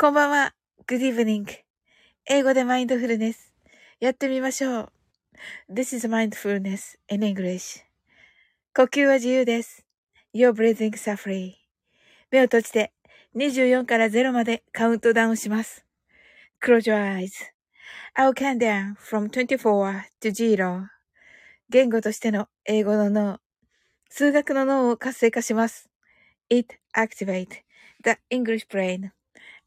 こんばんは。Good evening. 英語でマインドフルネス。やってみましょう。This is mindfulness in English. 呼吸は自由です。Your breathing is free. 目を閉じて24から0までカウントダウンします。Close your eyes. I'll count down from 24 to 0. 言語としての英語の脳、数学の脳を活性化します。It activate the English brain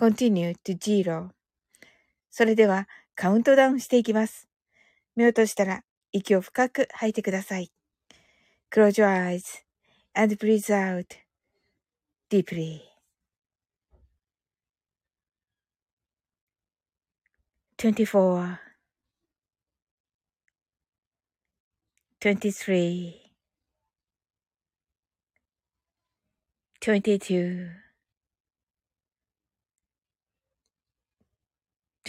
continue to zero. それではカウントダウンしていきます。目を閉じたら息を深く吐いてください。Close your eyes and breathe out deeply. 24 23 22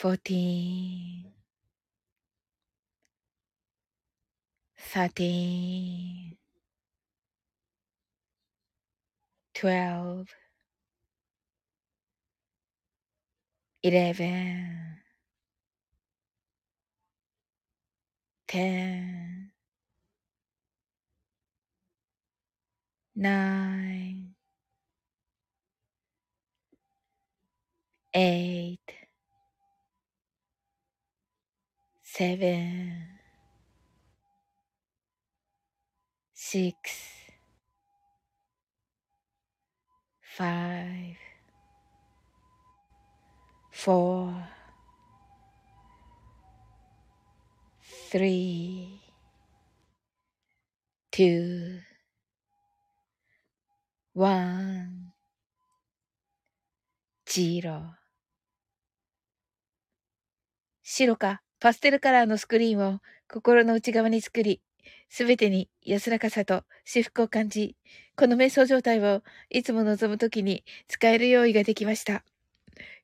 fourteen, thirteen, twelve, eleven, ten, nine, eight, seven, six, five, four, three, two, one, zero 白かパステルカラーのスクリーンを心の内側に作り、すべてに安らかさと至福を感じ、この瞑想状態をいつも望むときに使える用意ができました。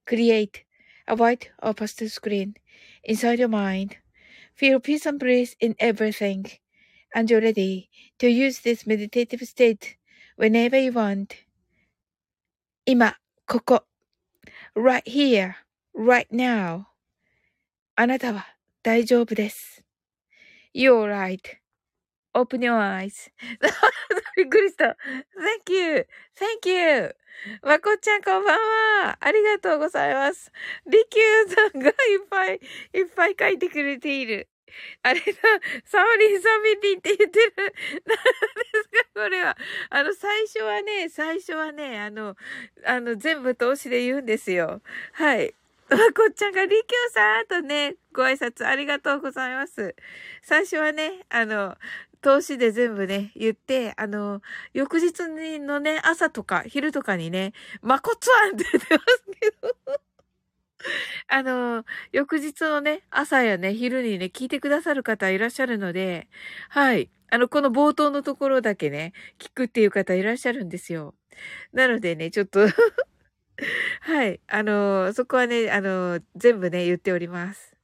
Create a white or pastel screen inside your mind. Feel peace and bliss in everything. And you're ready to use this meditative state whenever you want. 今、ここ。right here, right now. あなたは大丈夫です。You're right.Open your eyes. びっくりした。Thank you. Thank you. まこちゃんこんばんは。ありがとうございます。りきゅうさんがいっぱいいっぱい書いてくれている。あれだ、サオリンサミリンって言ってる。何ですかこれは。あの、最初はね、最初はね、あの、あの、全部通しで言うんですよ。はい。まこっちゃんが、りきゅうさんとね、ご挨拶ありがとうございます。最初はね、あの、投資で全部ね、言って、あの、翌日のね、朝とか昼とかにね、まこつわんって言ってますけど。あの、翌日のね、朝やね、昼にね、聞いてくださる方いらっしゃるので、はい。あの、この冒頭のところだけね、聞くっていう方いらっしゃるんですよ。なのでね、ちょっと はい。あのー、そこはね、あのー、全部ね、言っております。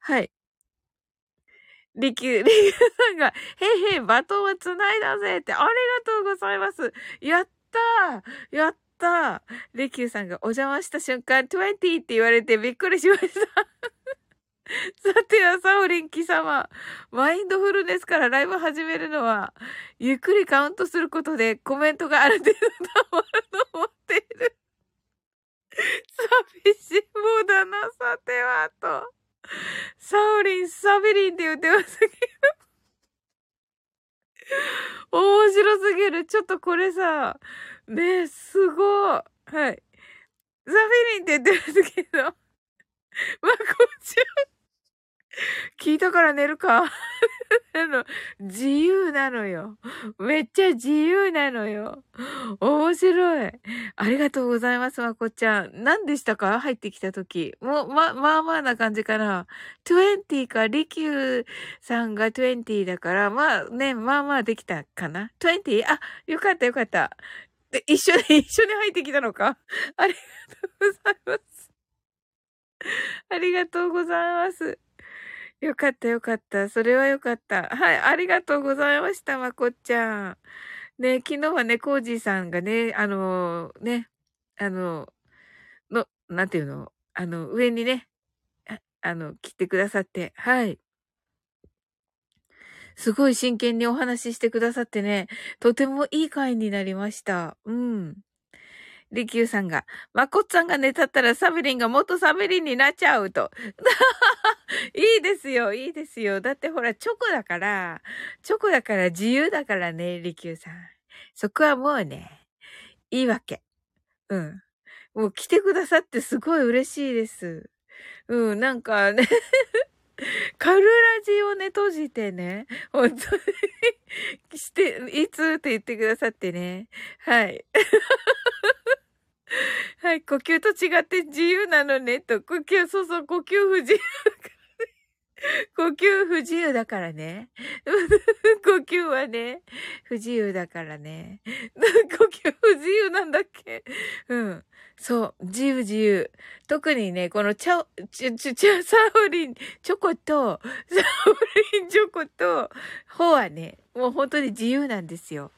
はい。リキュー、リキューさんが、へいへい、バトンは繋いだぜって、ありがとうございます。やったーやったーリキューさんがお邪魔した瞬間、20って言われてびっくりしました。さては、サオリン貴様。マインドフルネスからライブ始めるのは、ゆっくりカウントすることでコメントがある程度溜まると思っている。寂しいもうだな、さては、と。サオリン、サビリンって言ってますけど。面白すぎる。ちょっとこれさ、ねえ、すごい。はい。サビリンって言ってますけど。まこちゃん。聞いたから寝るか の、自由なのよ。めっちゃ自由なのよ。面白い。ありがとうございます、まこちゃん。何でしたか？入ってきた時。もう、ま、まあまあな感じかな。20か、リキューさんが20だから、まあね、まあまあできたかな。20? あ、よかったよかった。で、一緒に、一緒に入ってきたのか？ありがとうございます。ありがとうございます。よかったよかった。それはよかった。はい、ありがとうございました、まこっちゃん。ね、昨日はね、コージーさんがね、あのー、ね、あの、の、なんていうの、あの、上にね、あの、来てくださって、はい。すごい真剣にお話ししてくださってね、とてもいい回になりました。うん。リキューさんが、まこっさんが寝たったらサビリンがもっとサビリンになっちゃうと。いいですよ、いいですよ。だってほら、チョコだから、チョコだから自由だからね、リキューさん。そこはもうね、いいわけ。うん。もう来てくださってすごい嬉しいです。うん、なんかね カルラジをね、閉じてね、本当に して、いつって言ってくださってね。はい。はい、呼吸と違って自由なのね、と。呼吸、そうそう、呼吸不自由。呼吸不自由だからね。呼吸はね、不自由だからね。呼吸不自由なんだっけ？うん。そう、自由自由。特にね、このチャオ、チャ、チャ、サオリンチョコと、サオリンチョコと、ホはね、もう本当に自由なんですよ。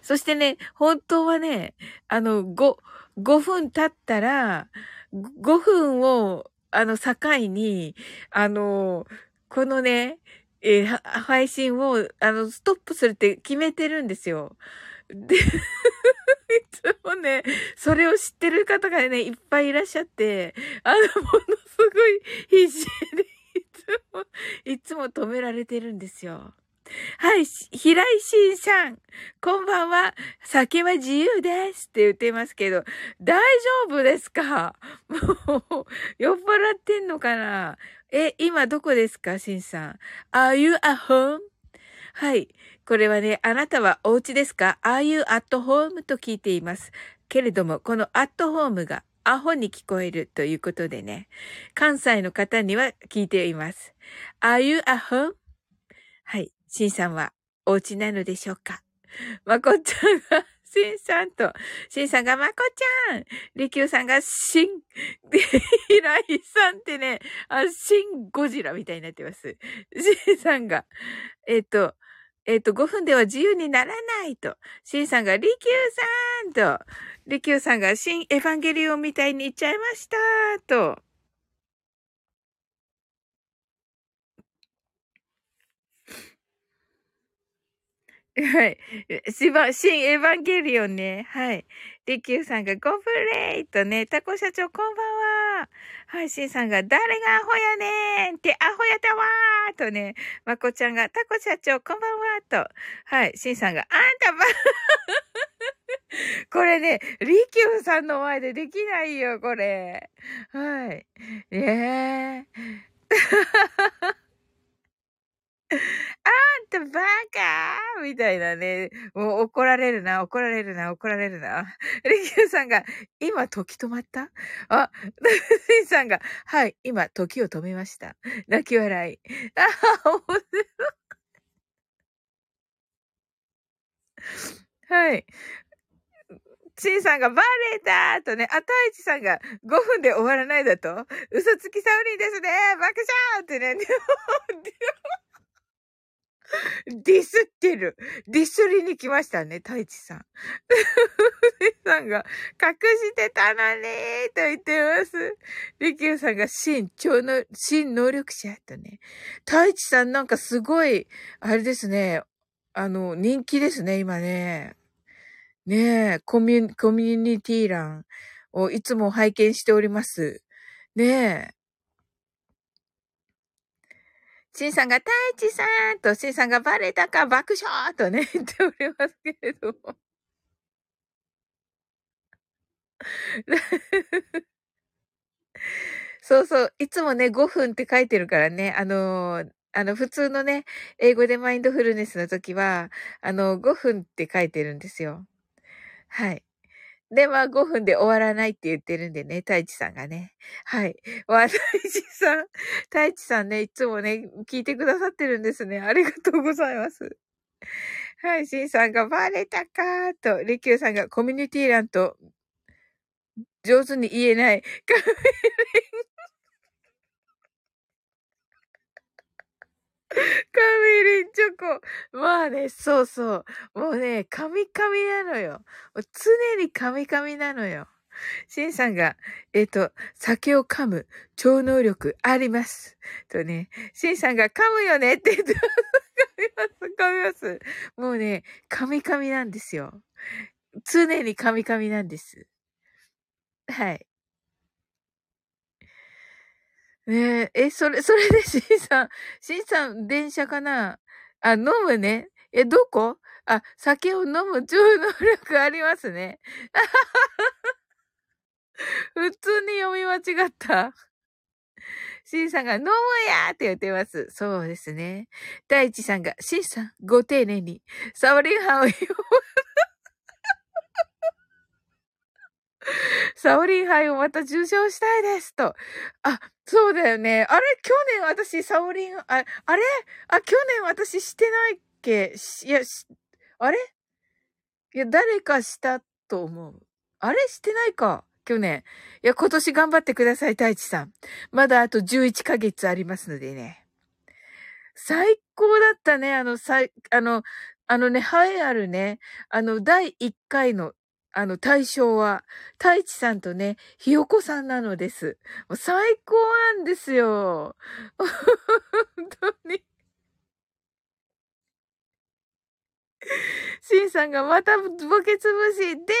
そしてね、本当はね、あの、5、5分経ったら、5分を、あの、境に、あの、このね、えー、配信を、あの、ストップするって決めてるんですよ。で、いつもね、それを知ってる方がね、いっぱいいらっしゃって、あの、ものすごい必死で、いつも、いつも止められてるんですよ。はい、平井慎さん。こんばんは。酒は自由ですって言ってますけど、大丈夫ですか？もう、酔っ払ってんのかな？え、今どこですか？慎さん。Are you at home? はい。これはね、あなたはお家ですか ?Are you at home? と聞いています。けれども、この at home がアホに聞こえるということでね、関西の方には聞いています。Are you at home? はい。シンさんはお家なのでしょうか？まこちゃんが、シンさんと、シンさんがまこちゃん、リキューさんがシン、で、ヒライさんってね、あ、シンゴジラみたいになってます。シンさんが、えっ、ー、と、えっ、ー、と、5分では自由にならないと。シンさんが、リキューさんと、リキューさんが、新エヴァンゲリオンみたいに言っちゃいましたと。はい。しば、新エヴァンゲリオンね。はい。リキューさんがゴブレイとね、タコ社長こんばんは。はい、シンさんが誰がアホやねんってアホやったわーとね、まこちゃんがタコ社長こんばんはと。はい、シンさんがあんたば、これね、リキューさんの前でできないよ、これ。はい。ねえ。あんたバカーみたいなね。もう怒られるな、怒られるな、怒られるな。リキューさんが、今時止まった？あ、シンさんが、はい、今時を止めました。泣き笑い。あ、面白い。はい。シンさんがバレたとね、あ、太一さんが5分で終わらないだと嘘つきサウリンですね爆笑ってね。ディスってる。ディスりに来ましたね、太一さん。さんが、隠してたのにと言ってます。リキューさんが、新、超の、新能力者とね。太一さんなんかすごい、あれですね。あの、人気ですね、今ね。ねえ、コミュ、コミュニティ欄をいつも拝見しております。ねえ。シンさんが、太一さんと、シンさんがバレたか爆笑とね、言っておりますけれども。そうそう。いつもね、5分って書いてるからね。あのー、あの、普通のね、英語でマインドフルネスの時は、あの、5分って書いてるんですよ。はい。で、まあ5分で終わらないって言ってるんでね、太一さんがね。はい。わ、太一さん、太一さんね、いつもね、聞いてくださってるんですね。ありがとうございます。はい、シンさんがバレたかーと、リキューさんがコミュニティ欄と上手に言えない。カメカミリンチョコ。まあね、そうそう。もうね、カミカミなのよ。常にカミカミなのよ。シンさんが、えっ、ー、と、酒を噛む超能力あります。とね、シンさんが噛むよねって言って。噛みます、噛みます。もうね、カミカミなんですよ。常にカミカミなんです。はい。ねえ、え、それ、それで、しんさん、しんさん、電車かな？あ、飲むね。え、どこ？あ、酒を飲む超能力ありますね。普通に読み間違った。シンさんが飲むやーって言ってます。そうですね。大地さんが、シンさん、ご丁寧に、サオリンハンを読む。サオリン杯をまた受賞したいですと。あ、そうだよね。あれ？去年私サオリン、あ、あれ？あ、去年私してないっけ？いや、しあれ？いや、誰かしたと思う。あれ？してないか？去年。いや、今年頑張ってください、太一さん。まだあと11ヶ月ありますのでね。最高だったね。あの、さい、あの、あのね、栄えあるね、あの、第1回のあの、対象は、太一さんとね、ひよこさんなのです。もう最高なんですよ。本当に。シンさんがまたボケつぶし、出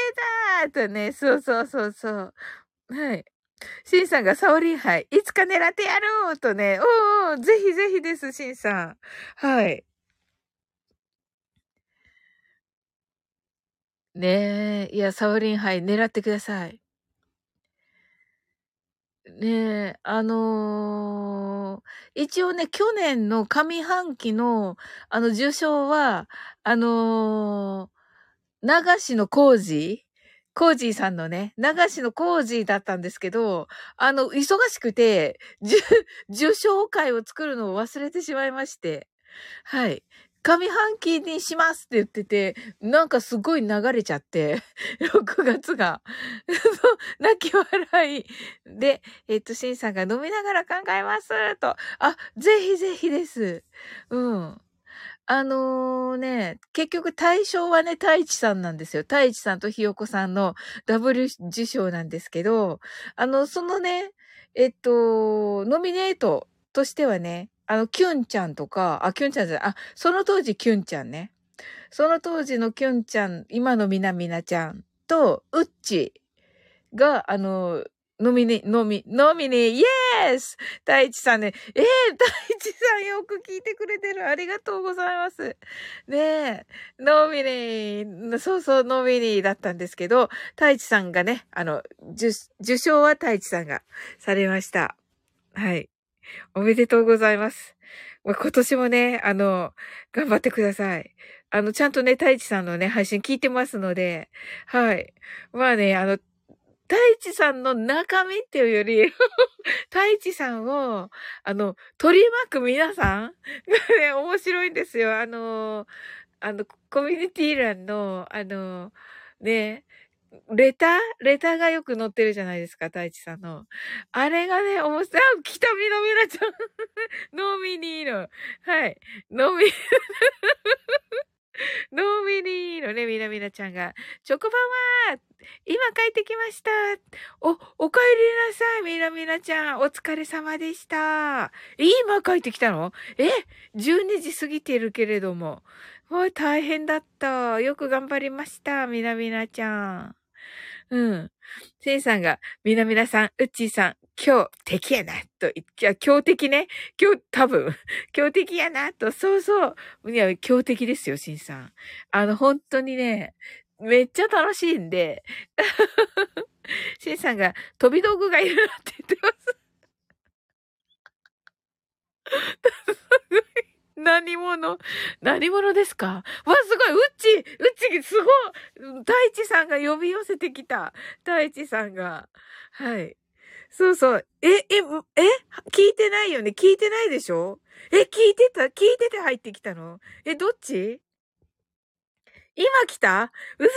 たーとね、そうそうそうそう。はい。シンさんがサオリン杯、いつか狙ってやろうとね、おー、ぜひぜひです、シンさん。はい。ねえ。いや、サオリン杯狙ってください。ねえ、あのー、一応ね、去年の上半期の、あの、受賞は、あのー、流しのコージーコージーさんのね、流しのコージーだったんですけど、あの、忙しくて、受賞会を作るのを忘れてしまいまして。はい。上半期にしますって言ってて、なんかすごい流れちゃって、6月が。泣き笑い。で、えっ、と、シンさんが飲みながら考えますと。あ、ぜひぜひです。うん。あのー、ね、結局対象はね、太一さんなんですよ。太一さんとひよこさんのダブル受賞なんですけど、あの、そのね、えっと、ノミネートとしてはね、あの、キュンちゃんとか、あ、キュンちゃんじゃない、あ、その当時キュンちゃんね。その当時のキュンちゃん、今のみなみなちゃんと、ウッチが、あの、ノミネ、ノミ、ノミネ、イエース太一さんね。ええー、太一さんよく聞いてくれてる。ありがとうございます。ねえ、ノミネ、そうそう、ノミネだったんですけど、太一さんがね、あの、受、受賞は太一さんがされました。はい。おめでとうございます。今年もね、あの、頑張ってください。あの、ちゃんとね、太一さんのね、配信聞いてますので、はい。まあね、あの、太一さんの中身っていうより 太一さんを、あの、取り巻く皆さんがね、面白いんですよ。あの、あの、コミュニティ欄の、あの、ね、レター？レターがよく載ってるじゃないですか、太一さんの。あれがね、面白い。あ、来たみなみなちゃん。ノーミニーの。はい。ノミ、ノーミニーのね、みなみなちゃんが、チョコバンは今帰ってきましたお、お帰りなさい、みなみなちゃん。お疲れ様でした。今帰ってきたのえ ?12 時過ぎてるけれども。もう大変だった。よく頑張りました、みなみなちゃん。うん。センさんが、みなみなさん、うっちーさん、今日敵やな、と、いや、強敵ね。今日、多分、強敵やな、と、そうそう。いや、強敵ですよ、シンさん。あの、本当にね、めっちゃ楽しいんで、シンさんが、飛び道具がいるなって言ってます。何者？何者ですか？わ、すごいうっちうっちすごい太一さんが呼び寄せてきた。太一さんが。はい。そうそう。え、え、え？聞いてないよね？聞いてないでしょ？え、聞いてた？聞いてて入ってきたの？え、どっち？今来た？嘘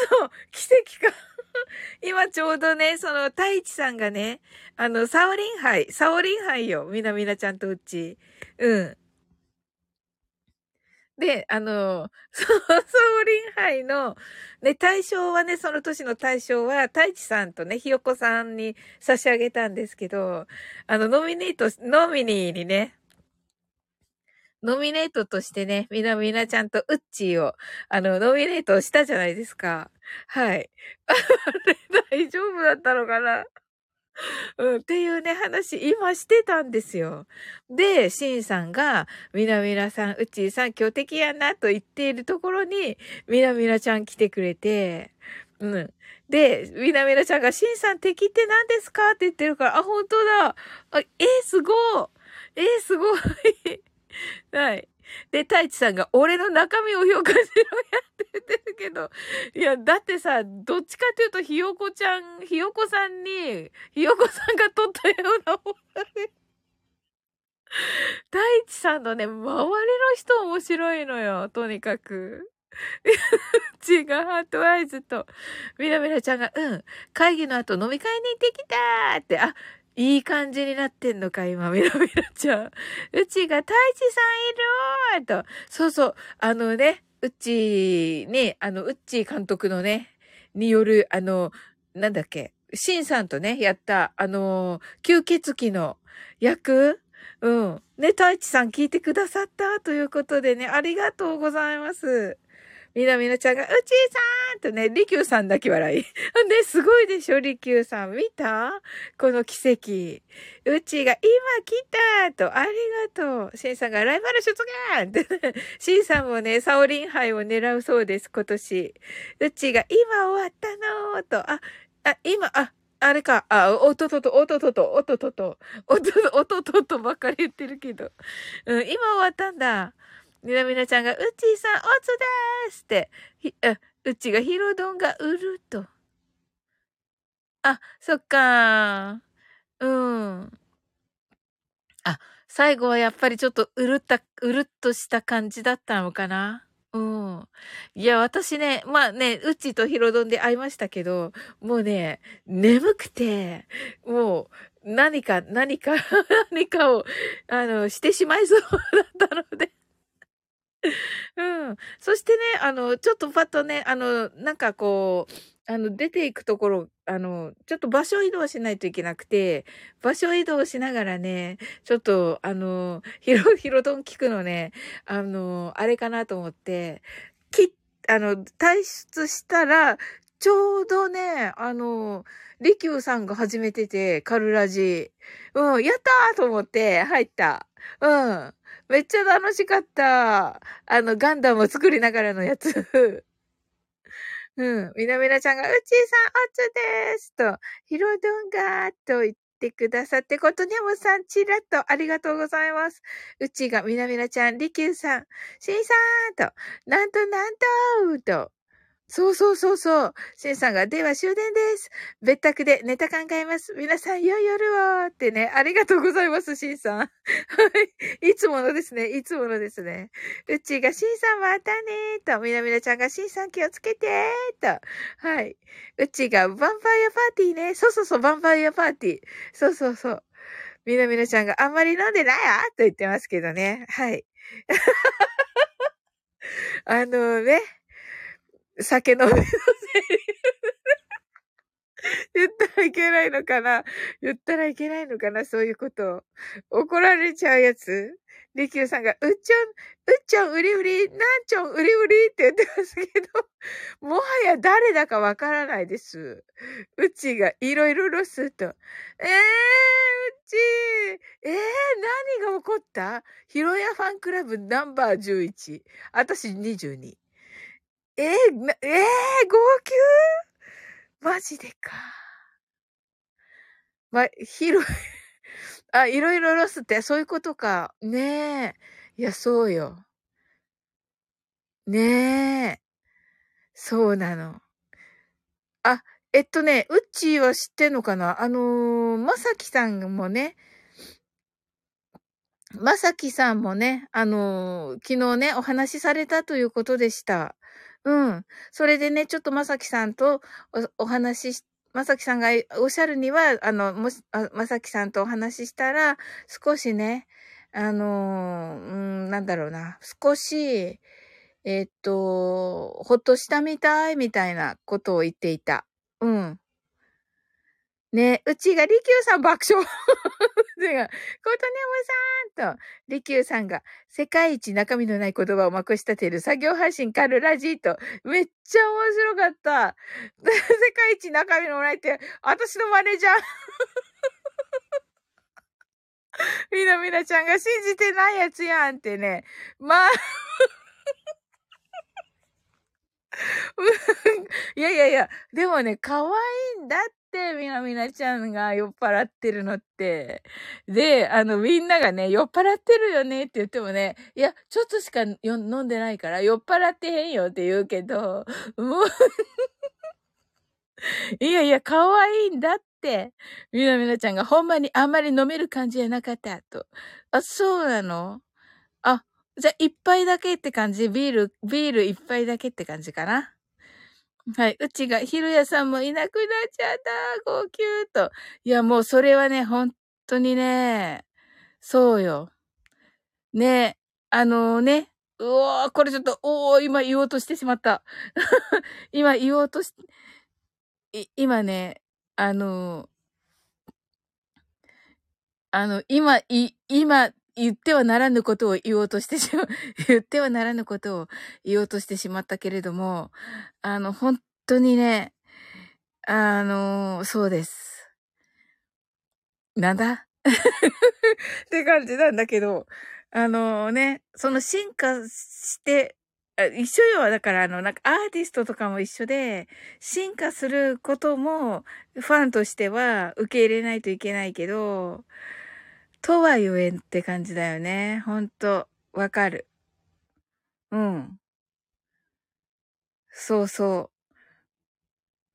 奇跡か 今ちょうどね、その、太一さんがね、あの、サオリンハイ、サオリンハイよ。みなみなちゃんとうち。うん。で、あの、そう、ソーリン杯の、ね、対象はね、その年の対象は、太一さんとね、ひよこさんに差し上げたんですけど、あの、ノミネート、ノミニーにね、ノミネートとしてね、みなみなちゃんとウッチーを、あの、ノミネートしたじゃないですか。はい。あれ、大丈夫だったのかな？うん、っていうね、話、今してたんですよ。で、シンさんが、みなみなさん、うちーさん、強敵やな、と言っているところに、みなみなちゃん来てくれて、うん。で、みなみなちゃんが、シンさん敵って何ですかって言ってるから、あ、本当だ。あえー、すごい。えー、すごい。はい。で、太一さんが、俺の中身を評価しろやって言ってるけど、いや、だってさ、どっちかっていうと、ひよこちゃん、ひよこさんに、ひよこさんが撮ったようなもんだね。太一さんのね、周りの人面白いのよ、とにかく。違う、ハートアイズと、みなみなちゃんが、うん、会議の後飲み会に行ってきたーって、あ、いい感じになってんのか、今、みなみなちゃん。うちが太一さんいるーと。そうそう。あのね、うちに、あの、うっち監督のね、による、あの、なんだっけ、シンさんとね、やった、あの、吸血鬼の役うん。ね、太一さん聞いてくださったということでね、ありがとうございます。みなみなちゃんが、うちーさんとね、りきゅうさんだけ笑い。ね、すごいでしょ、りきゅうさん。見た？この奇跡。うちーが、今来たと、ありがとう。しんさんが、ライバル出現って、しんさんもね、サオリン杯を狙うそうです、今年。うちーが、今終わったのーと、あ、あ、今、あ、あれか、あ、おととと、おととと、おとと、と、おとととばっかり言ってるけど。うん、今終わったんだ。みなみなちゃんが、うちーさん、おつですって、ひ、あ、うちがヒロドンが売ると。あ、そっかうん。あ、最後はやっぱりちょっとうるった、うるっとした感じだったのかなうん。いや、私ね、まあね、うちとヒロドンで会いましたけど、もうね、眠くて、もう、何か、何か、何かを、あの、してしまいそうだったので うん。そしてね、あの、ちょっとパッとね、あの、なんかこう、あの、出ていくところ、あの、ちょっと場所移動しないといけなくて、場所移動しながらね、ちょっと、あの、ヒロ、ヒロドン聞くのね、あの、あれかなと思って、き、あの、退出したら、ちょうどね、あの、リキューさんが始めてて、カルラジ。うん、やったーと思って入った。うん。めっちゃ楽しかった。あの、ガンダムを作りながらのやつ。うん。みなみなちゃんが、うちーさん、おつですと、ひろどんがーと言ってくださって、ことにゃむさん、ちらっとありがとうございます。うちがみなみなちゃん、りきゅうさん、しんさんと、なんとなんとと、そうそうそうそう。シンさんが、では終電です。別宅でネタ考えます。皆さん、良い夜をってね、ありがとうございます、シンさん。はい。いつものですね。いつものですね。うちが、シンさんまたねーと、みなみなちゃんが、シンさん気をつけてーと。はい。うちが、ヴァンパイアパーティーね。そうそうそう、ヴァンパイアパーティー。そうそうそう。みなみなちゃんが、あんまり飲んでないわと言ってますけどね。はい。あのね。酒飲みのせい言ったらいけないのかな言ったらいけないのかなそういうこと。怒られちゃうやつりきゅうさんが、うっちょん、うっちょん、うりうり、なんちょん、うりうりって言ってますけど、もはや誰だかわからないです。うちがいろいろロスと。えー、うちえー、何が起こった？ヒロヤファンクラブナンバー11。私22。えー、えー、号泣？マジでか。ま、ひろ、あ、いろいろロスってそういうことか。ねえ。いや、そうよ。ねえ。そうなの。あ、えっとね、うっちーは知ってんのかな？あのー、まさきさんもね、まさきさんもね、あのー、昨日ね、お話しされたということでした。うん。それでね、ちょっとまさきさんとお話しし、まさきさんがおっしゃるには、あの、もし、まさきさんとお話ししたら、少しね、あの、うん、なんだろうな、少し、えっと、ほっとしたみたいみたいなことを言っていた。うん。ね、うちが利休さん爆笑。ことねもさんと、利休さんが世界一中身のない言葉をまくし立てる作業配信カルラジーと、めっちゃ面白かった。世界一中身のないって、私のマネージャー。みなみなちゃんが信じてないやつやんってね。まあ いやいやいや、でもね、可愛いんだって、みなみなちゃんが酔っ払ってるのって。で、あの、みんながね、酔っ払ってるよねって言ってもね、いや、ちょっとしか飲んでないから酔っ払ってへんよって言うけど、もう いやいや、可愛いんだって。みなみなちゃんがほんまにあんまり飲める感じじゃなかったと。あ、そうなの、じゃあ一杯だけって感じ？ビール、ビール一杯だけって感じかな？はい。うちが、ひろやさんもいなくなっちゃった。号泣と。いや、もうそれはね、本当にね、そうよ。ね、あのね、うおー、これちょっと、おー、今言おうとしてしまった。今言おうとし、い、今ね、あの、あの、今、い、今、言ってはならぬことを言おうとしてしま、言ってはならぬことを言おうとしてしまったけれども、あの、本当にね、あの、そうです。なんだ？って感じなんだけど、あのね、その進化して、一緒よ。だから、あの、なんかアーティストとかも一緒で、進化することも、ファンとしては受け入れないといけないけど、とは言えんって感じだよね。ほんと、わかる。うん。そうそう。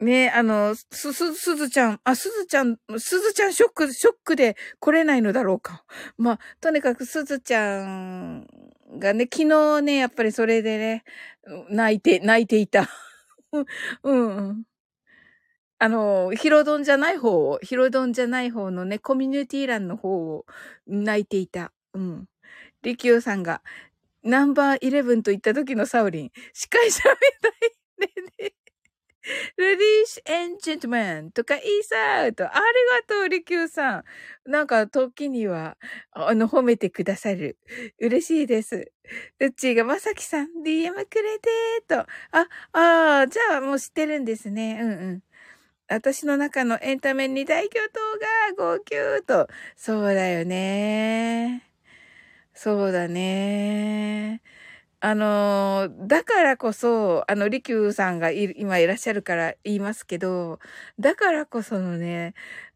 ねあの、す、す、すずちゃん、あ、すずちゃん、すずちゃんショック、ショックで来れないのだろうか。まあ、とにかくすずちゃんがね、昨日ね、やっぱりそれでね、泣いて、泣いていた。うん。あの、ヒロドンじゃない方を、ヒロドンじゃない方のね、コミュニティ欄の方を泣いていた。うん。リキューさんが、ナンバーイレブンと言った時のサウリン、司会者みたいね。レディーシュエンジェントマンとかイーサーと、ありがとう、リキューさん。なんか、時には、あの、褒めてくださる。嬉しいです。ルッチーがまさきさん、DM くれてーと。あ、ああ、じゃあもう知ってるんですね。うんうん。私の中のエンタメ二大巨頭が号泣と。そうだよね。そうだね。あの、だからこそ、あの、利休さんが今いらっしゃるから言いますけど、だからこそのね、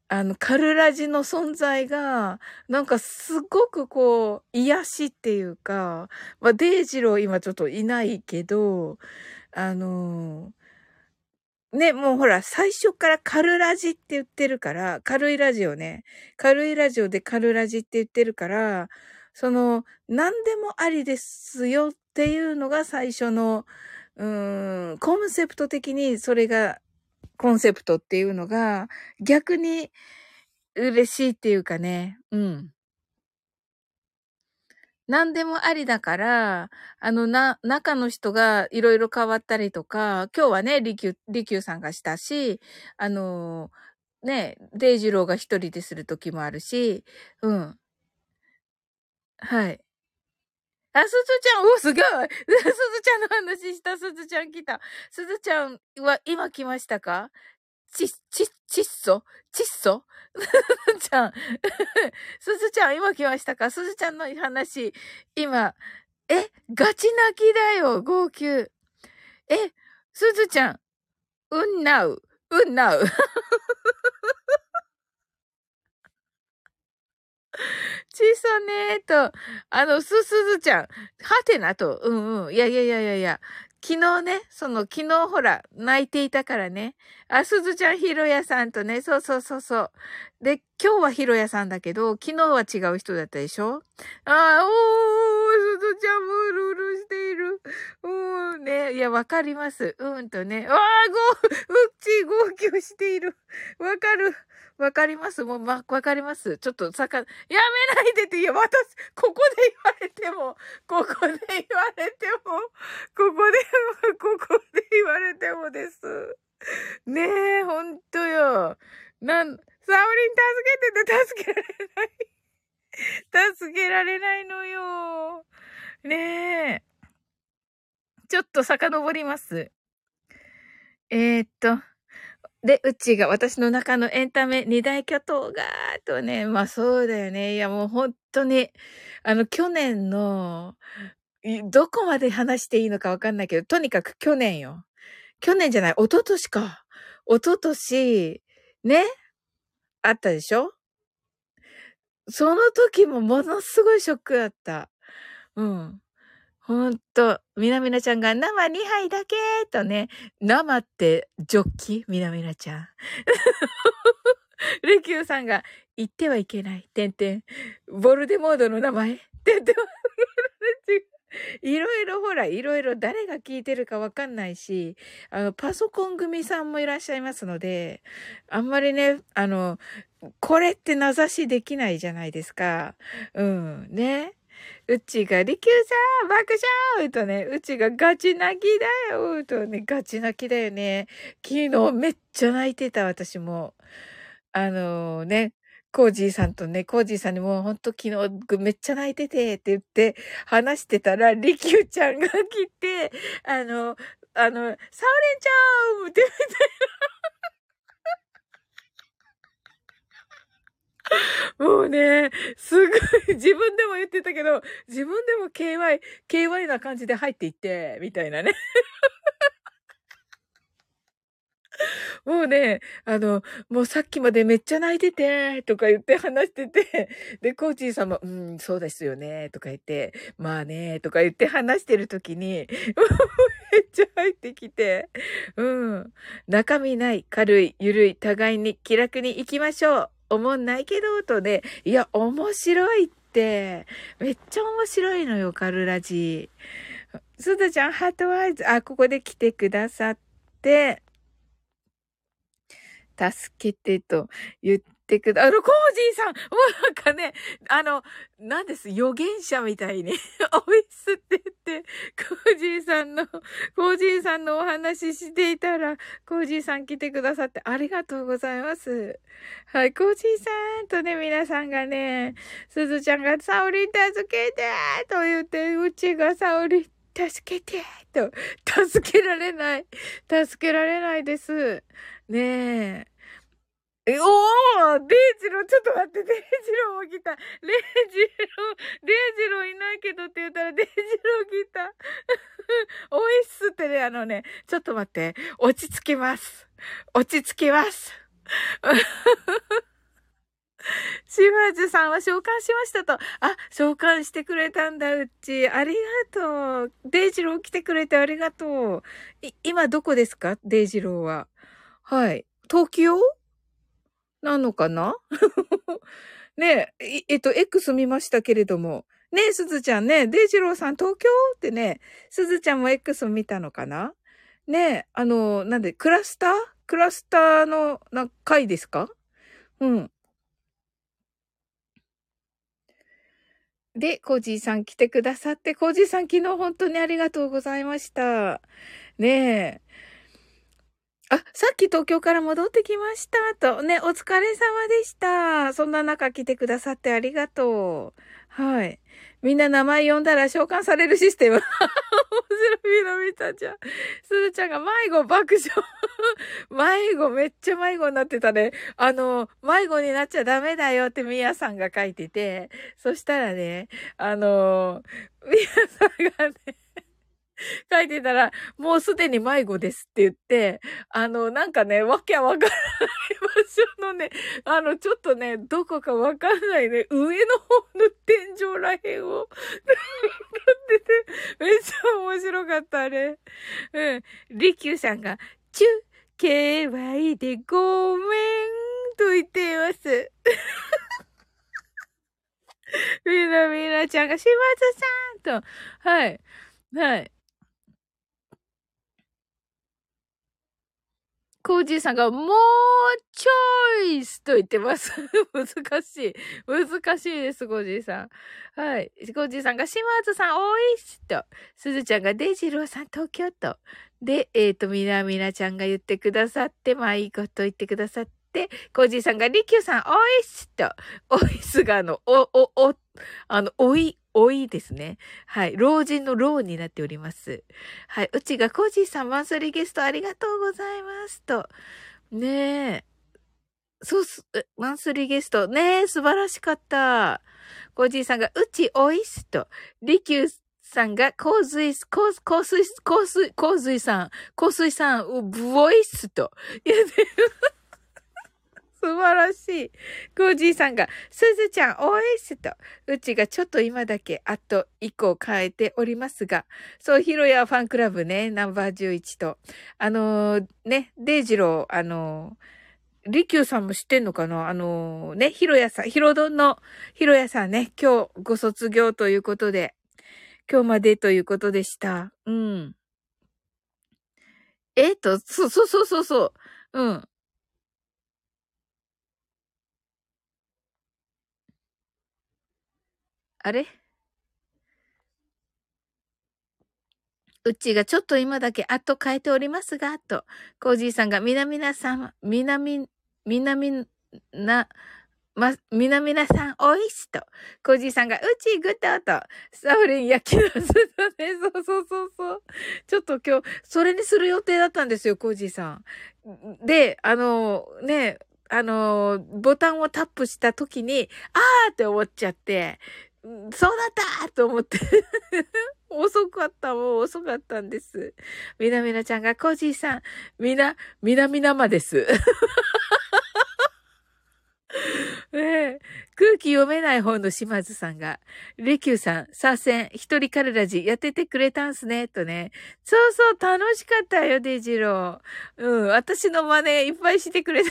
あの、カルラジの存在が、なんかすごくこう、癒しっていうか、まあ、デイジロー今ちょっといないけど、あの、ね、もうほら、最初からカルラジって言ってるから、軽いラジオね。軽いラジオでカルラジって言ってるから、その、何でもありですよっていうのが最初の、うーん、コンセプト的にそれが、コンセプトっていうのが、逆に嬉しいっていうかね、うん。何でもありだから、あの、な、中の人がいろいろ変わったりとか、今日はね、リキュー、リキュさんがしたし、あの、ね、デイジローが一人でする時もあるし、うん。はい。あ、すずちゃん、お、すごい すずちゃんの話した、すずちゃん来た。すずちゃんは今来ましたか？ち、ち、ちっそ？ちっそ？ちゃん。すずちゃん、今来ましたか？すずちゃんの話、今、え、ガチ泣きだよ、号泣。え、すずちゃん、うんなう、うんなう。ちさねーと、あの、す、すずちゃん、はてなと、うんうん。いやいやいやいやいや、昨日ね、その、昨日ほら、泣いていたからね。あ、すずちゃんひろやさんとね、そうそうそうそう。で、今日はひろやさんだけど、昨日は違う人だったでしょ？ああ、おー、すずちゃんムールールしている。うん、ね、いや、わかります。うんとね。ああ、ご、うっち、号泣している。わかる。わかります？もう、ま、わかります？ちょっと、さか、やめないでって、いや、私、ここで言われても、ここで言われても、ここで、ここで言われてもです。ねえ、ほんとよ。なん、サオリン助けてて助けられない。助けられないのよ。ねえ。ちょっと遡ります。えー、っと、で、うちが私の中のエンタメ二大巨頭が、とね、まあそうだよね。いやもう本当に、あの去年の、どこまで話していいのかわかんないけど、とにかく去年よ。去年じゃない、一昨年か。一昨年、ねあったでしょ？その時もものすごいショックだった。うん。ほんと、みなみなちゃんが生2杯だけとね、生ってジョッキ？みなみなちゃん。レキューさんが言ってはいけない。てんてん。ボルデモードの名前？てんてん。いろいろほら、いろいろ誰が聞いてるかわかんないし、あの、パソコン組さんもいらっしゃいますので、あんまりね、あの、これって名指しできないじゃないですか。うん、ね。うちが、リキューさん爆笑とね、うちがガチ泣きだよとね、ガチ泣きだよね。昨日めっちゃ泣いてた、私も。あのー、ね、コージーさんとね、コージーさんにもうほんと昨日めっちゃ泣いててって言って話してたら、リキューちゃんが来て、あの、あの、サオレンちゃんって言って、もうね、すごい、自分でも言ってたけど、自分でも KY、KY な感じで入っていって、みたいなね。もうね、あの、もうさっきまでめっちゃ泣いてて、とか言って話してて、で、コーチーさんも、うん、そうですよね、とか言って、まあね、とか言って話してる時に、めっちゃ入ってきて、うん。中身ない、軽い、ゆるい、互いに気楽に行きましょう。思んないけど、とね、いや、面白いって、めっちゃ面白いのよ、カルラジ。すずちゃん、ハートワイズ、あ、ここで来てくださって、助けてと言ってくだ、あの、コージーさんもうなんかね、あの、なんです、預言者みたいに おいすって言って、コージーさんの、コージーさんのお話していたら、コージーさん来てくださってありがとうございます。はい、コージーさんとね、皆さんがね、すずちゃんがサオリン助けてと言って、うちがサオリン助けてと、助けられない。助けられないです。ねえ。え、おーデイジロー、ちょっと待って、デイジローも来た。デイジロー、デイジローいないけどって言ったら、デイジロー来た。おいっすってね、あのね、ちょっと待って、落ち着きます。落ち着きます。島津さんは召喚しましたと。あ、召喚してくれたんだ、うち。ありがとう。デイジロー来てくれてありがとう。い、今どこですか？デイジローは。はい。東京？なのかな？ねえ、えっと、X 見ましたけれども。ねえ、すずちゃんね、デイジローさん東京？ってね、すずちゃんも X 見たのかな？ねえ、あの、なんで、クラスター？クラスターの、な、回ですか？うん。で、コージーさん来てくださって、コージーさん昨日本当にありがとうございました。ねえ。あ、さっき東京から戻ってきました。と。ね、お疲れ様でした。そんな中来てくださってありがとう。はい。みんな名前呼んだら召喚されるシステム。面白いの見たじゃん。すずちゃんが迷子爆笑。迷子めっちゃ迷子になってたね。あの、迷子になっちゃダメだよってみやさんが書いてて、そしたらね、あの、みやさんがね、書いてたら、もうすでに迷子ですって言って、あの、なんかね、わけわからない場所のね、あの、ちょっとね、どこかわかんないね、上の方の天井らへんを、ってて、めっちゃ面白かった、あれ。うん。リキューさんが、チュ、KY でごめん、と言っています。みなみなちゃんが、島津さんと、はい。はい。コージーさんが、もう、チョイスと言ってます。難しい。難しいです、コージーさん。はい。コージーさんが、島津さん、おいしと。すずちゃんが、デジローさん、東京と。で、えっ、ー、と、みなみなちゃんが言ってくださって、まあ、いいこと言ってくださって、でコージーさんが、リキューさん、おいしと。おいすが、あの、お、お、お、あの、おい、老いですね。はい。老人の老になっております。はい。うちがコージーさんマンスリーゲストありがとうございますと。ねえ。そうす、マンスリーゲスト。ねえ、素晴らしかった。コージーさんが、うちおいすと。リキューさんが、洪水、洪水、洪水、洪水、洪水さん、洪水さん、ブボイスと。いや、ね、素晴らしい。コージーさんが、すずちゃん、おいしと。うちがちょっと今だけ、あと1個変えておりますが、そう、ヒロヤファンクラブね、ナンバー11と。あのー、ね、デイジロー、あのー、リキューさんも知ってんのかな？あのー、ね、ヒロヤさん、ヒロドンのヒロヤさんね、今日ご卒業ということで、今日までということでした。うん。えっと、そうそうそうそうそう。うん。あれ？うちがちょっと今だけあっと変えておりますが、と、コージーさんが、みなみなさん、みなみ、みなみな、ま、みなみなさん、おいしと。コージーさんが、うちぐとと。サウリン焼きのすとね。そうそうそうそう。ちょっと今日、それにする予定だったんですよ、コージーさん。で、あの、ね、あの、ボタンをタップした時に、あーって思っちゃって、そうだったと思って 遅かった、もう遅かったんです。みなみなちゃんが、コージーさん、みな、みなみなまです。ね空気読めない方の島津さんが、レキューさん、左遷、一人カルラジやっててくれたんすね、とね。そうそう、楽しかったよ、デジロー。うん、私の真似いっぱいしてくれた。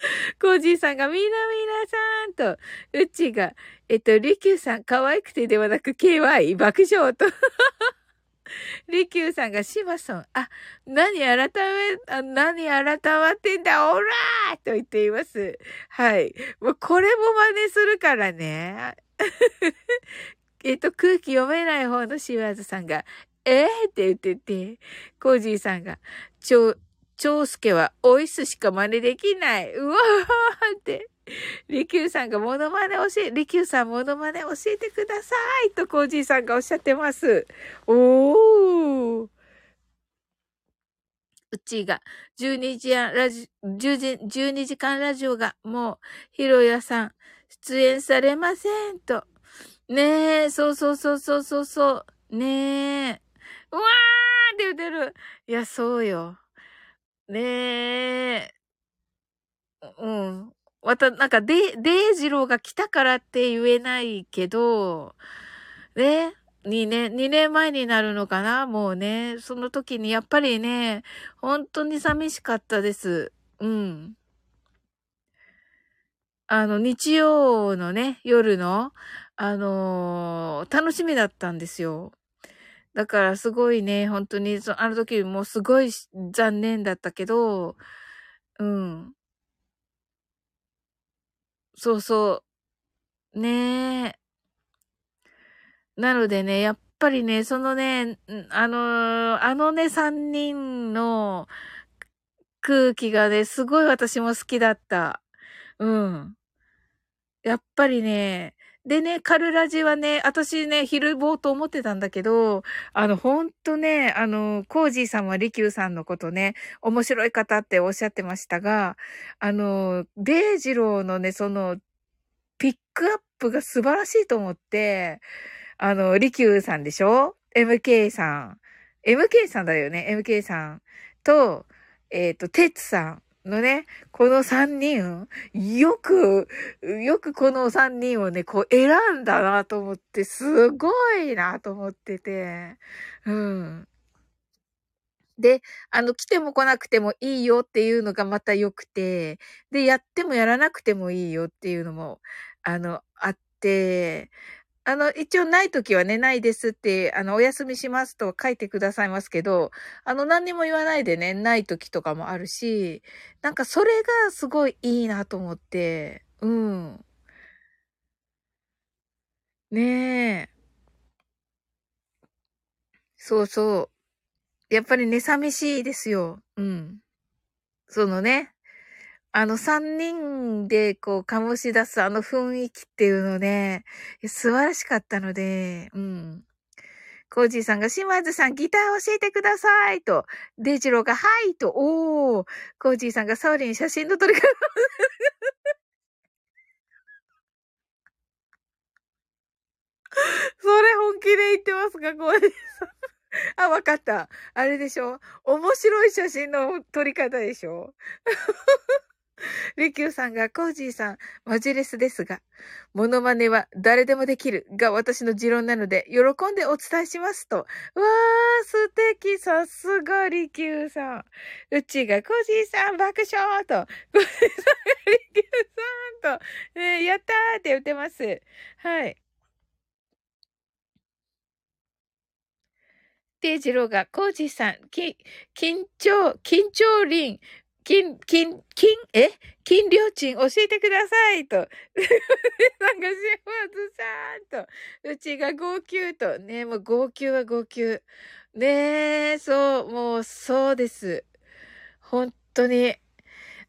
コージーさんがみなみなさんと、うちが、えっと、リキューさん、可愛くてではなく、KY、爆笑と。リキューさんがシマソン、あ、何改め、あ何改まってんだ、オラーと言っています。はい。もうこれも真似するからね。えっと、空気読めない方のシワーズさんが、えー、って言ってて、コージーさんが、ちょ、長介はオイスしか真似できない。うわーって。リキューさんがモノマネ教え、リキューさんモノマネ教えてくださいとコージーさんがおっしゃってます。おー。うちが、12時ラジ、12時間ラジオが、もう、ひろやさん、出演されませんと。ねえ、そうそうそうそうそうそう。ねえ。うわーって言ってる。いや、そうよ。ねえ。うん。また、なんか、デ、デイジローが来たからって言えないけど、ね。2年、2年前になるのかなもうね。その時にやっぱりね、本当に寂しかったです。うん。あの、日曜のね、夜の、あのー、楽しみだったんですよ。だからすごいね、本当に、そあの時もすごい残念だったけど、うん。そうそう。ねえ。なのでね、やっぱりね、そのね、あの、あのね、三人の空気がね、すごい私も好きだった。うん。やっぱりね、でね、カルラジはね、私ね、昼ぼうと思ってたんだけど、あの、ほんとね、あの、コージーさんはリキューさんのことね、面白い方っておっしゃってましたが、あの、デイジローのね、その、ピックアップが素晴らしいと思って、あの、リキューさんでしょ ?MK さん。MK さんだよね ?MK さん。と、えっ、ー、と、テツさん。のね、この三人、よく、よくこの三人をね、こう選んだなと思って、すごいなと思ってて、うん。で、あの、来ても来なくてもいいよっていうのがまた良くて、で、やってもやらなくてもいいよっていうのも、あの、あって、あの、一応ない時はね、ないですって、あの、お休みしますと書いてくださいますけど、あの、何にも言わないでね、ない時とかもあるし、なんかそれがすごいいいなと思って、うん。ねえ。そうそう。やっぱりね、寂しいですよ。うん。そのね、あの三人でこう醸し出すあの雰囲気っていうのね、素晴らしかったので、うん。コージーさんが、島津さんギター教えてくださいと、デジローが、はいと、おー、コージーさんがサウリン写真の撮り方それ本気で言ってますか、コージーさん。あ、わかった。あれでしょ？面白い写真の撮り方でしょ？リキューさんが、コージーさん、マジレスですが、モノマネは誰でもできるが私の持論なので、喜んでお伝えしますと。わー、素敵、さすがリキューさん。うちが、コージーさん、爆笑と、コージーさんがリキューさんと、えー、やったーって言ってます。はい。デイジローが、コージーさん、き、緊張、緊張輪、金、金、金、え？金料賃教えてくださいと。なんか、シェフさんと。うちが号泣と。ねもう号泣は号泣。ねえ、そう、もう、そうです。本当に。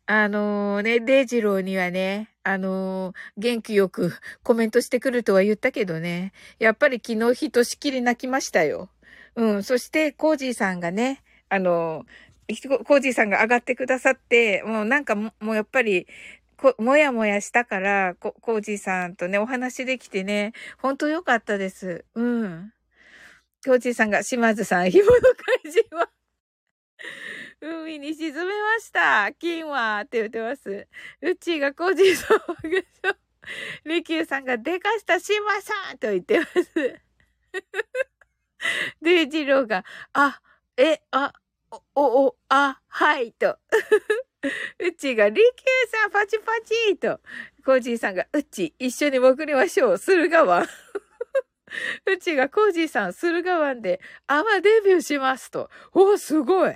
あのー、ね、デイジローにはね、あのー、元気よくコメントしてくるとは言ったけどね、やっぱり昨日ひとしきり泣きましたよ。うん、そして、コージーさんがね、あのー、コージーさんが上がってくださって、もうなんかもうやっぱり、こ、もやもやしたから、コージーさんとね、お話できてね、ほんとよかったです。うん。コージーさんが、島津さん、紐の怪人は 海に沈めました。金はって言ってます。うちがコージーさんを。リキューさんが、でかした島さんと言ってます。デイジローが、あ、え、あ、お、お、あ、はいと。うちが、りきゅうさん、パチパチと。コージーさんが、うち、一緒に潜りましょう。駿河湾。うちが、コージーさん、駿河湾で、アマデビューしますと。おすごい。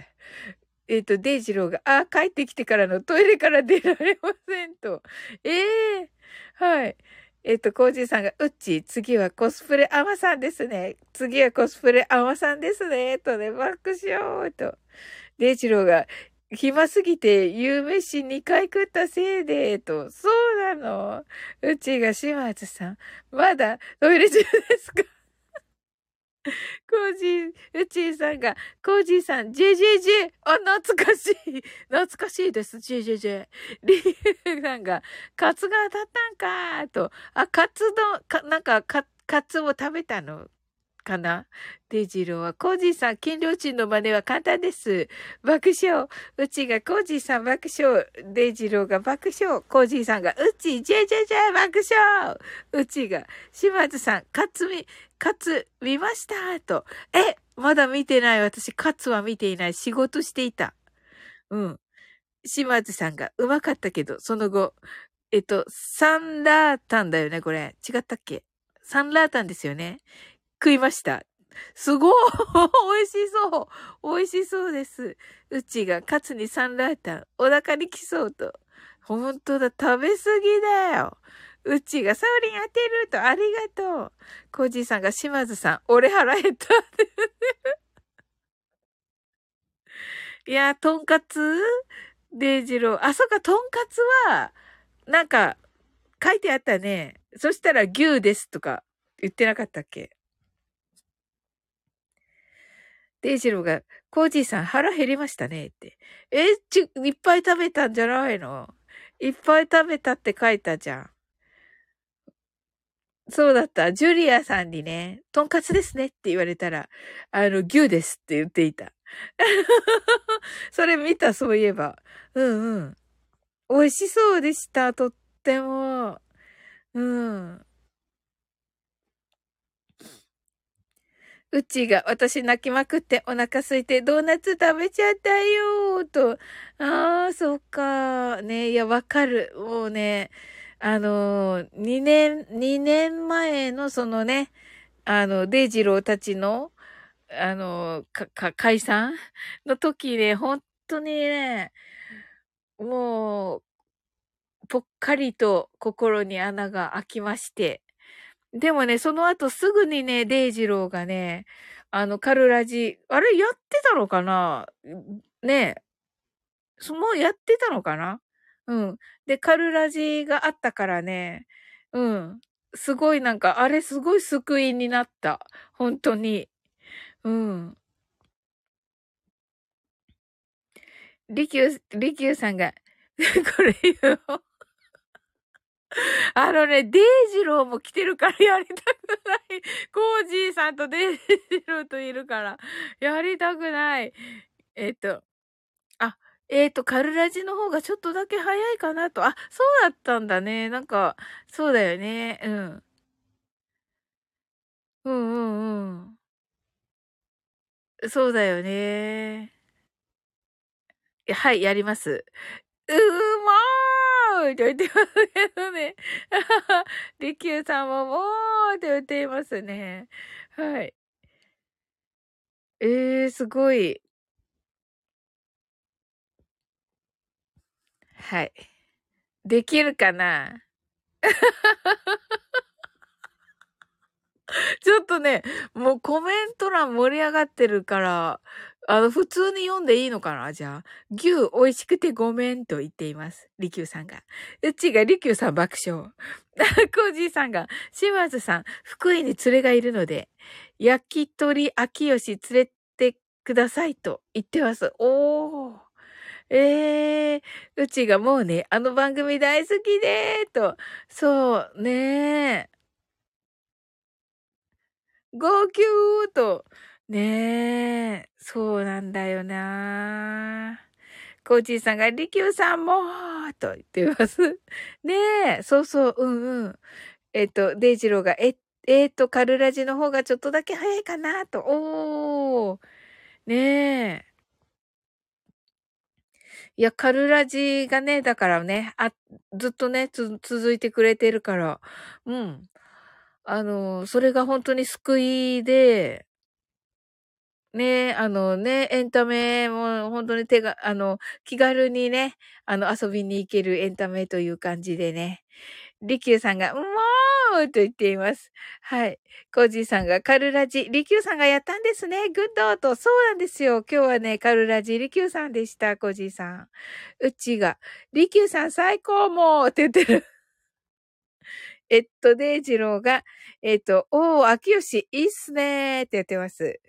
えっ、ー、と、デイジローが、あ、帰ってきてからのトイレから出られませんと。ええー、はい。えっ、ー、と、コージーさんが、うっち、次はコスプレアマさんですね。次はコスプレアマさんですね。とね、バックしようと。デイジローが、暇すぎて、夕飯2回食ったせいで、と。そうなのうちが島津さん。まだトイレ中ですか？コージー、うちーさんが、コージーさん、ジェジェジェあ、懐かしい 懐かしいです、ジェジェジェ。リーさんが、カツが当たったんかと。あ、カツ丼、か、なんか、カ、カツを食べたのかな？デイジローは、コージーさん、金良鎮の真似は簡単です。爆笑。うちがコージーさん爆笑。デイジローが爆笑。コージーさんが、うち、ジェジェジェ爆笑。うちが、島津さん、カツミ、カツ、見ましたと。え、まだ見てない。私、カツは見ていない。仕事していた。うん。島津さんが、うまかったけど、その後、えっと、サンラータンだよね、これ。違ったっけ？サンラータンですよね。食いました。すごい美味しそう美味しそうです。うちがカツにサンラータン、お腹に来そうと。ほんとだ、食べすぎだよ。うちがサウリン当てるとありがとう。コージーさんが島津さん、俺腹減った。いや、とんかつデイジロー。あ、そっか、とんかつは、なんか、書いてあったね。そしたら牛ですとか言ってなかったっけ？デイジローが、コージーさん腹減りましたねって。え、ち、いっぱい食べたんじゃないの？いっぱい食べたって書いたじゃん。そうだった。ジュリアさんにね、とんかつですねって言われたら、あの、牛ですって言っていた。それ見た、そういえば。うんうん。美味しそうでした、とっても。うん。うちが私泣きまくってお腹空いてドーナツ食べちゃったよーと。ああ、そっか。ね、いや、わかる。もうね、あのー、2年、2年前のそのね、あの、デイジローたちの、あの、か、か、解散の時ね、本当にね、もう、ぽっかりと心に穴が開きまして。でもね、その後すぐにね、デイジローがね、あの、カルラジ、あれやってたのかな？ねえ。もうやってたのかな？うん。で、カルラジがあったからね、うん。すごいなんか、あれすごい救いになった。本当に。うん。リキュー、リキューさんが、これ言う あのね、デイジローも来てるからやりたくない。コージーさんとデイジローといるから、やりたくない。えっ、と、あ、えっ、と、カルラジの方がちょっとだけ早いかなと。あ、そうだったんだね。なんか、そうだよね。うん。うんうんうん。そうだよね。はい、やります。うーまーって言ってますけどね。リキューさんももーって言っていますね。はい。えー、すごい。はい。できるかな？ちょっとね、もうコメント欄盛り上がってるから、あの、普通に読んでいいのかな？じゃあ。牛美味しくてごめんと言っています。利休さんが。うちが利休さん爆笑。コージーさんが、島津さん、福井に連れがいるので、焼き鳥秋吉連れてくださいと言ってます。おー。ええー、うちがもうね、あの番組大好きでーと。そう、ねえ。号泣と。ねえ、そうなんだよなコーチーさんが、リキューさんもと言ってます。ねえ、そうそう、うんうん。えっ、と、デイジローが、え、えっ、と、カルラジの方がちょっとだけ早いかなと。おー。ねえ。いや、カルラジがね、だからね、あ、ずっとね、つ、続いてくれてるから、うん。あの、それが本当に救いで、ね、あのね、エンタメも本当に手が、あの、気軽にね、あの、遊びに行けるエンタメという感じでね。リキューさんが、うもうと言っています。はい。コージーさんが、カルラジ、リキューさんがやったんですね。グッドと。そうなんですよ。今日はね、カルラジ、リキューさんでした。コージーさん。うちが、リキューさん最高もうって言ってる。えっと、デイジローが、えっと、おー、秋吉、いいっすねーってやってます。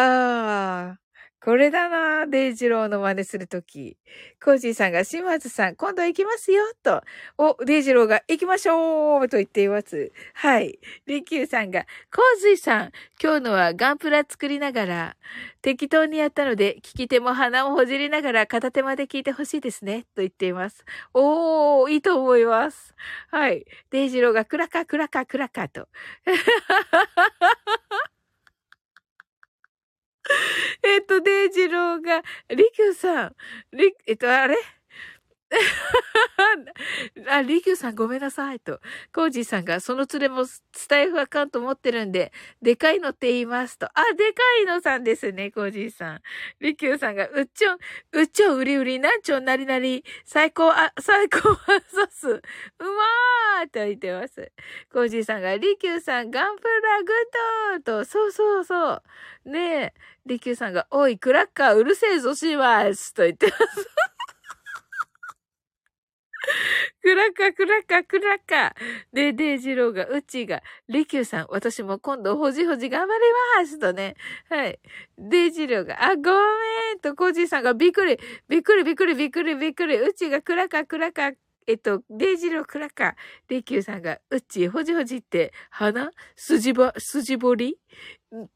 ああ、これだなデイジローの真似するとき。コージーさんが、島津さん、今度行きますよ、と。お、デイジローが、行きましょうと言っています。はい。リキューさんが、コージーさん、今日のはガンプラ作りながら、適当にやったので、聞き手も鼻をほじりながら片手間で聞いてほしいですね、と言っています。おー、いいと思います。はい。デイジローが、クラカ、クラカ、クラカと。えっと、デイジローが、リキューさん、リ、えっと、あれ？あ、リキューさんごめんなさいと。コージーさんが、その連れもスタイフアカウント持ってるんで、でかいのって言いますと。あ、でかいのさんですね、コージーさん。リキューさんが、うっちょん、うっちょん、うりうり、なんちょん、なりなり、最高、あ、最高はさす。うまーと言ってます。コージーさんが、リキューさん、ガンプラグッドと、そうそうそう。ねえ、リキューさんが、おい、クラッカーうるせえぞしますと言ってます。クラッカ、クラッカ、クラッカ。で、デイジローが、うちが、リキューさん、私も今度、ほじほじ頑張りますとね。はい。デイジローが、あ、ごめんと、コージーさんが、びっくり、びっくり、びっくり、びっくり、びっくり。うちが、クラッカ、クラッカ、えっと、デイジロークラッカー、リキューさんが、うっち、ほじほじって、鼻？筋ぼ、筋彫り？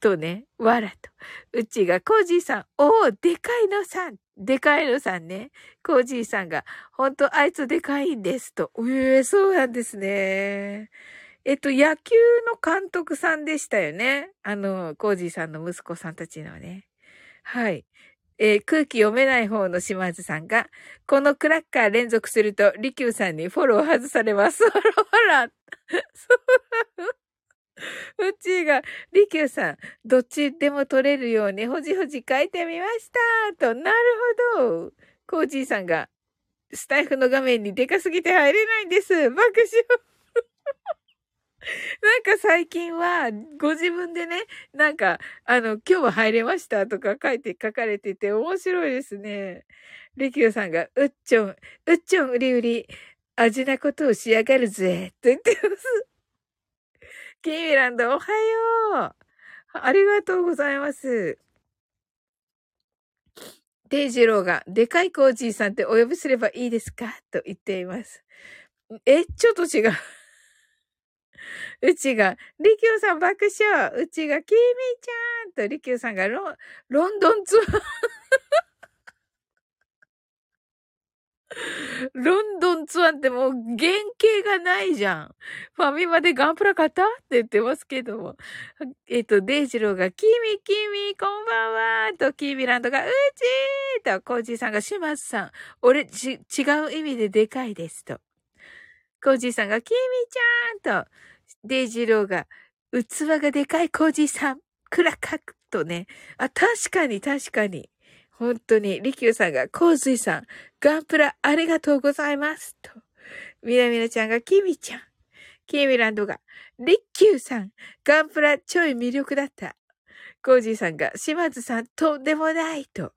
とね、わらと。うちが、コージーさん、おー、でかいのさん。でかいのさんね。コージーさんが、ほんとあいつでかいんですと。ええー、そうなんですね。えっと、野球の監督さんでしたよね。あの、コージーさんの息子さんたちのね。はい。えー、空気読めない方の島津さんが、このクラッカー連続すると、リキューさんにフォロー外されます。ほらほら。そううちが、りきゅうさん、どっちでも取れるようにほじほじ書いてみました。と、なるほど。コージーさんが、スタイフの画面にでかすぎて入れないんです。爆笑。なんか最近は、ご自分でね、なんか、あの、今日は入れましたとか書いて、書かれてて面白いですね。りきゅうさんが、うっちょん、うっちょんうりうり、味なことをしやがるぜ、と言ってます。キーミランド、おはよう。ありがとうございます。デイジローが、でかいコージーさんってお呼びすればいいですか？と言っています。え、ちょっと違う。うちが、リキューさん爆笑。うちが、キーミーちゃんとリキューさんがロロンドンツアー ロンドンツアーってもう原型がないじゃん。ファミマでガンプラ買ったって言ってますけども。えっと、デイジローが、キミキミ、こんばんはと、キーミランドが、うちーと、コージーさんが、シマスさん、俺、ち、違う意味ででかいですと。コージーさんが、キミちゃんと、デイジローが、器がでかいコージーさん、クラッカーとね。あ、確かに確かに。本当に、リキューさんが、コーズイさん、ガンプラありがとうございます。と。ミラミラちゃんが、キミちゃん。キーミランドが、リッキューさん、ガンプラちょい魅力だった。コージーさんが、島津さん、とんでもない。と。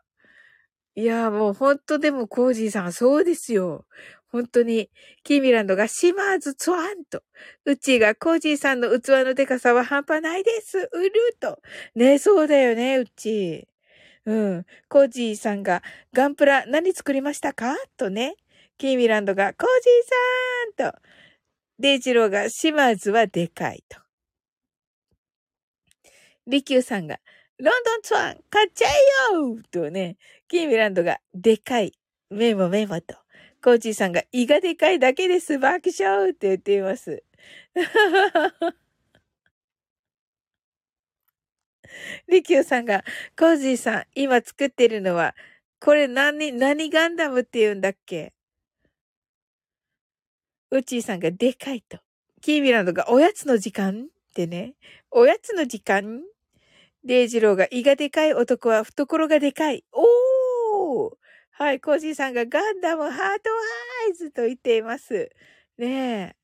いや、もう本当でもコージーさん、そうですよ。本当に、キーミランドが島津ツワンと、うちがコージーさんの器のデカさは半端ないです。うると。ね、そうだよね、うち。うん。コージーさんが、ガンプラ何作りましたか？とね。キーミランドが、コージーさんと。デイジローが、島津はでかいと。リキューさんが、ロンドンツワン買っちゃえよとね。キーミランドが、でかい。メモメモと。コージーさんが、胃がでかいだけです。爆笑って言っています。リキューさんが、コージーさん、今作ってるのは、これ何、何ガンダムって言うんだっけ？ウチーさんがでかいと。キーミランドがおやつの時間ってね。おやつの時間？デイジローが胃がでかい男は懐がでかい。おーはい、コージーさんがガンダムハートアイズと言っています。ね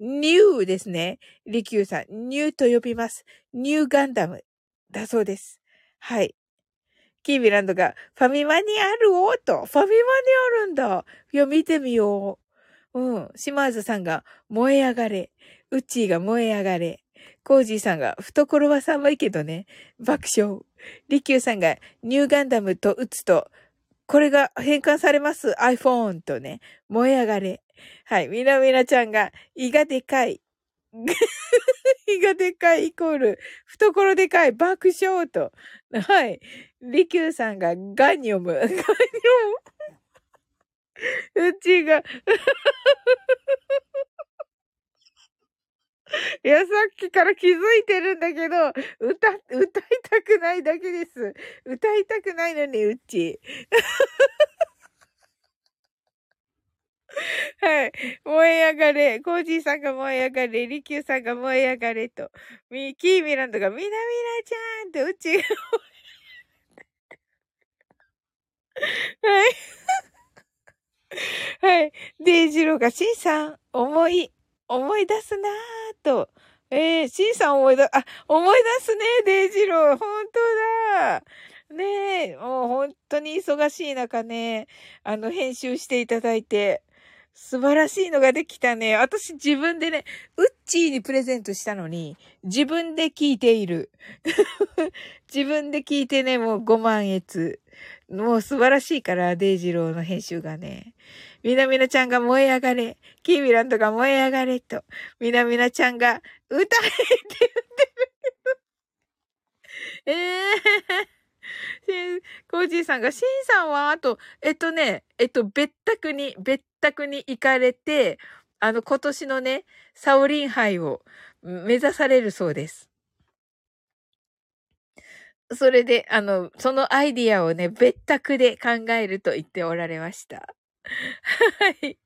え。ニューですね。リキューさん、ニューと呼びます。ニューガンダムだそうです。はい。キービランドが、ファミマにある？おと。ファミマにあるんだ。いや、見てみよう。うん。島津さんが、燃え上がれ。ウッチーが燃え上がれ。コージーさんが、懐は寒いけどね、爆笑。リキューさんが、ニューガンダムと打つと、これが変換されます iPhone とね、燃え上がれ。はい。みなみなちゃんが、胃がでかい。胃がでかいイコール、懐でかい、爆笑と。はい。リキューさんがガニョム。ガニョム。うちがいや、さっきから気づいてるんだけど、歌、歌いたくないだけです。歌いたくないのに、うち。はい。燃え上がれ。コージーさんが燃え上がれ。リキューさんが燃え上がれと。ミキーミランドがミナミナちゃんとうちがはい。はい。デイジローが、シンさん、思い、思い出すなぁと。えー、シンさん思い出、あ、思い出すね、デイジロー。本当だ。ねえ、もう本当に忙しい中ね、あの、編集していただいて、素晴らしいのができたね。私自分でね、ウッチーにプレゼントしたのに、自分で聞いている。自分で聞いてね、もう5万円。もう素晴らしいから、デイジローの編集がね。みなみなちゃんが燃え上がれ。キーミランドが燃え上がれと。みなみなちゃんが歌えって言ってる。ええー。コージーさんが、シンさんは、あと、えっとね、えっと、別宅に、別宅に行かれて、あの、今年のね、サオリン杯を目指されるそうです。それで、あの、そのアイディアをね、別宅で考えると言っておられました。はい。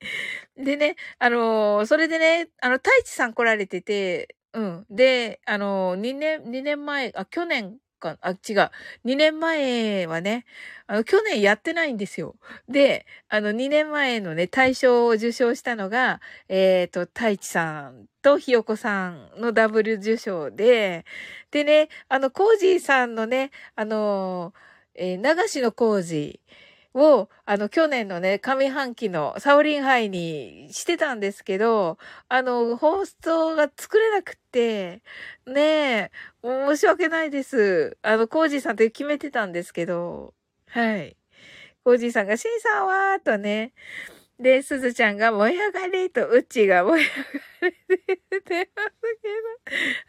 でね、あの、それでね、あの、太一さん来られてて、うん。で、あのー、2年、2年前、あ、去年か、あ、違う。2年前はね、あの、去年やってないんですよ。で、あの、2年前のね、大賞を受賞したのが、えっ、ー、と、太一さんとひよこさんのダブル受賞で、でね、あの、コージーさんのね、あの、えー、流しのコージー、を、あの、去年のね、上半期のサオリンハイにしてたんですけど、あの、放送が作れなくって、ねえ、申し訳ないです。あの、コージーさんって決めてたんですけど、はい。コージーさんが、シンさんは、とね、で、すずちゃんが燃え上がれと、うっちが燃え上がれって言ってますけ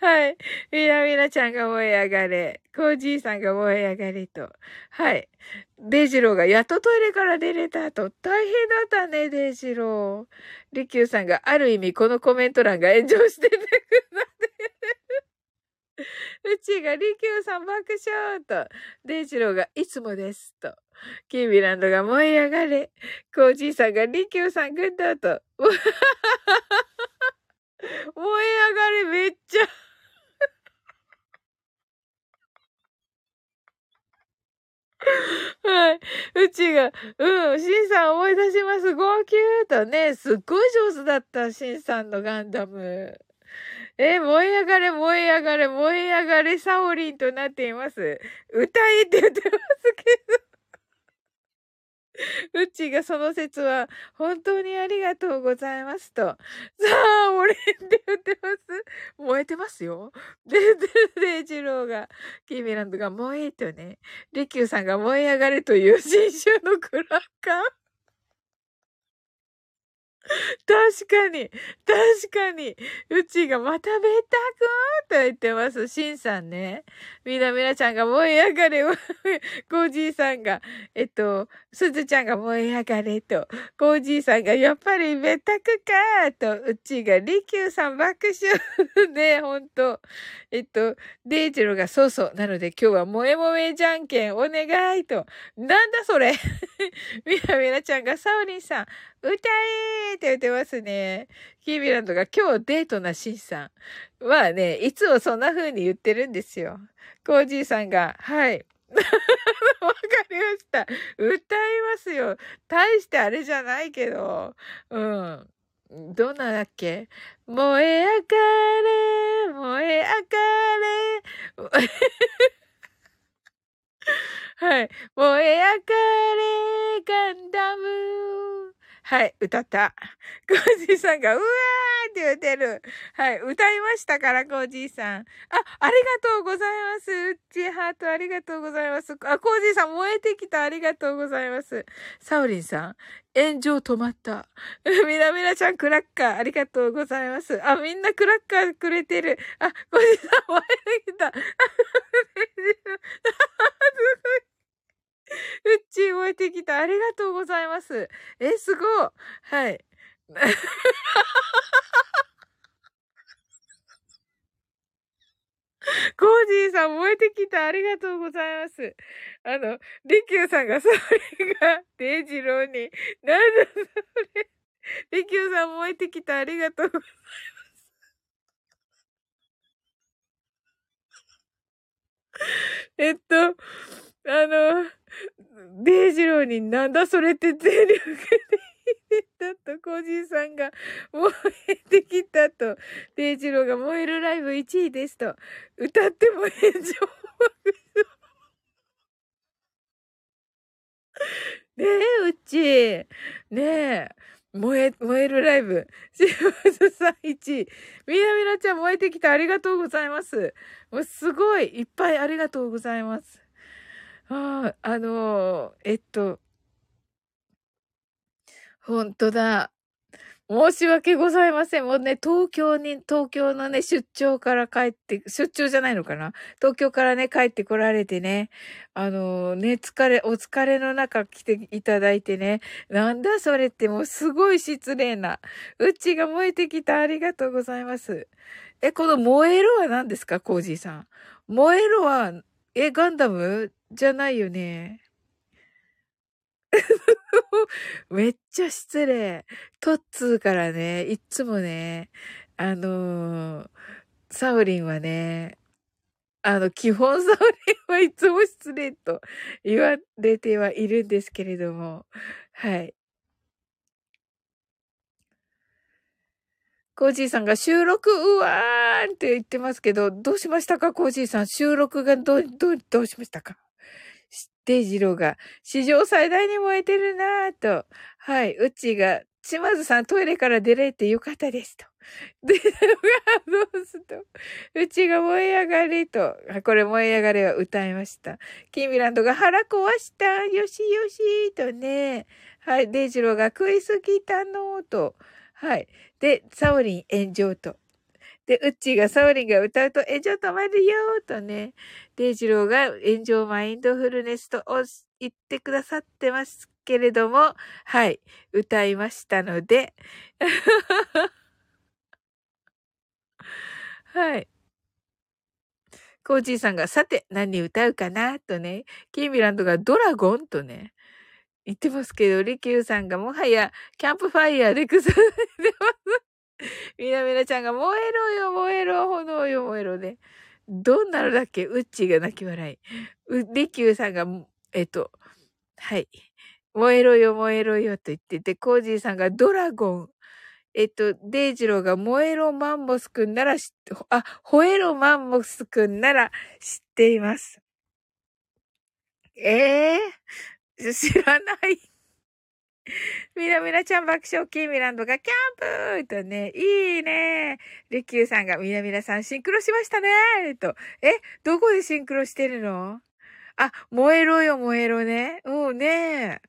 ど。はい。みなみなちゃんが燃え上がれ。コージーさんが燃え上がれと。はい。デイジローがやっとトイレから出れたと。大変だったね、デイジロー。リキューさんがある意味このコメント欄が炎上しててくなって。うちがリキューさん爆笑と。デイジローがいつもですと。キービランドが燃え上がれ。コージーさんがリキューさんグッドと。燃え上がれめっちゃ はい。うちが、うん、シンさん思い出します。号泣とね、すっごい上手だった、シンさんのガンダム。え、燃え上がれ、燃え上がれ、燃え上がれ、サオリンとなっています。歌いって言ってますけど。うちがその説は本当にありがとうございますと。さあ、俺って言ってます燃えてますよ。で、で、で、イジローが、キーミランドが燃えとね、リキューさんが燃え上がれという新種のクラッカー。確かに、確かに、うちがまたべったくと言ってます。しんさんね。みなみなちゃんが燃え上がれ。コージーさんが、えっと、すずちゃんが燃え上がれと。コージーさんがやっぱりべったくかと。うちがりきゅうさん爆笑。ね、ほんと。えっと、デイジロがそうそう。なので今日は萌え萌えじゃんけんお願いと。なんだそれ みなみなちゃんがサオリンさん、歌えーって言ってますね。キービランドが今日デートなシンさん。まあね、いつもそんな風に言ってるんですよ。コージーさんが、はい。わかりました。歌いますよ。大してあれじゃないけど。うん。どんなだっけ？燃え上がれ、燃え上がれ。はい。燃え上がれ、ガンダム。はい、歌った。コージーさんが、うわーって言ってる。はい、歌いましたから、コージーさん。あ、ありがとうございます。うっちハートありがとうございます。あ、コージーさん燃えてきた。ありがとうございます。サウリンさん、炎上止まった。みなみなちゃんクラッカーありがとうございます。あ、みんなクラッカーくれてる。あ、コージーさん燃えてきた。すごい。うっちー燃えてきた。ありがとうございます。え、すごい。はい。コージーさん燃えてきた。ありがとうございます。あの、リキューさんがそれが、デイジローに、なんだそれ。リキューさん燃えてきた。ありがとうございます。えっと、あの、デイジローになんだそれって全力で言ったと、コージーさんが燃えてきたと、デイジローが燃えるライブ1位ですと、歌っても炎上ねえ、うち。ねえ。燃え、燃えるライブ。シーズさん1位。みなみなちゃん燃えてきてありがとうございます。もうすごい、いっぱいありがとうございます。ああ、の、えっと、ほんとだ。申し訳ございません。もうね、東京に、東京のね、出張から帰って、出張じゃないのかな東京からね、帰ってこられてね、あのね、疲れ、お疲れの中来ていただいてね、なんだそれってもうすごい失礼な。うちが燃えてきた。ありがとうございます。え、この燃えるは何ですかコージーさん。燃えるは、え、ガンダム？じゃないよね。めっちゃ失礼。トッツーからね、いっつもね、あのー、サウリンはね、あの、基本サウリンはいつも失礼と言われてはいるんですけれども、はい。コージーさんが収録うわーんって言ってますけど、どうしましたか？コージーさん。収録がど、どう、どうしましたか？デイジローが、史上最大に燃えてるなぁと。はい、うちが、島津さんトイレから出れてよかったですと。で、が、どうすと。うちが燃え上がりと。これ燃え上がれは歌いました。キーミランドが腹壊した。よしよしとね。はい、デイジローが食いすぎたのと。はい。で、サオリン炎上と。で、ウッチーがサオリンが歌うと炎上止まるよとね、デイジローが炎上マインドフルネスと言ってくださってますけれども、はい、歌いましたので、はい。コージーさんが、さて、何歌うかな？とね、キーミランドがドラゴン？とね、言ってますけど、リキューさんがもはや、キャンプファイヤーでくされてます。みなみなちゃんが燃えろよ、燃えろ、炎よ、燃えろね。どんなのだっけ？ウッチーが泣き笑い。う、リキューさんが、えっと、はい。燃えろよ、燃えろよと言ってて、コージーさんがドラゴン。えっと、デイジローが燃えろマンモスくんなら知って、あ、吠えろマンモスくんなら知っています。ええー、知らない。みなみなちゃん爆笑キーミランドがキャンプとね、いいね。リキューさんがみなみなさんシンクロしましたねと。え、どこでシンクロしてるの？あ、燃えろよ燃えろね。うんね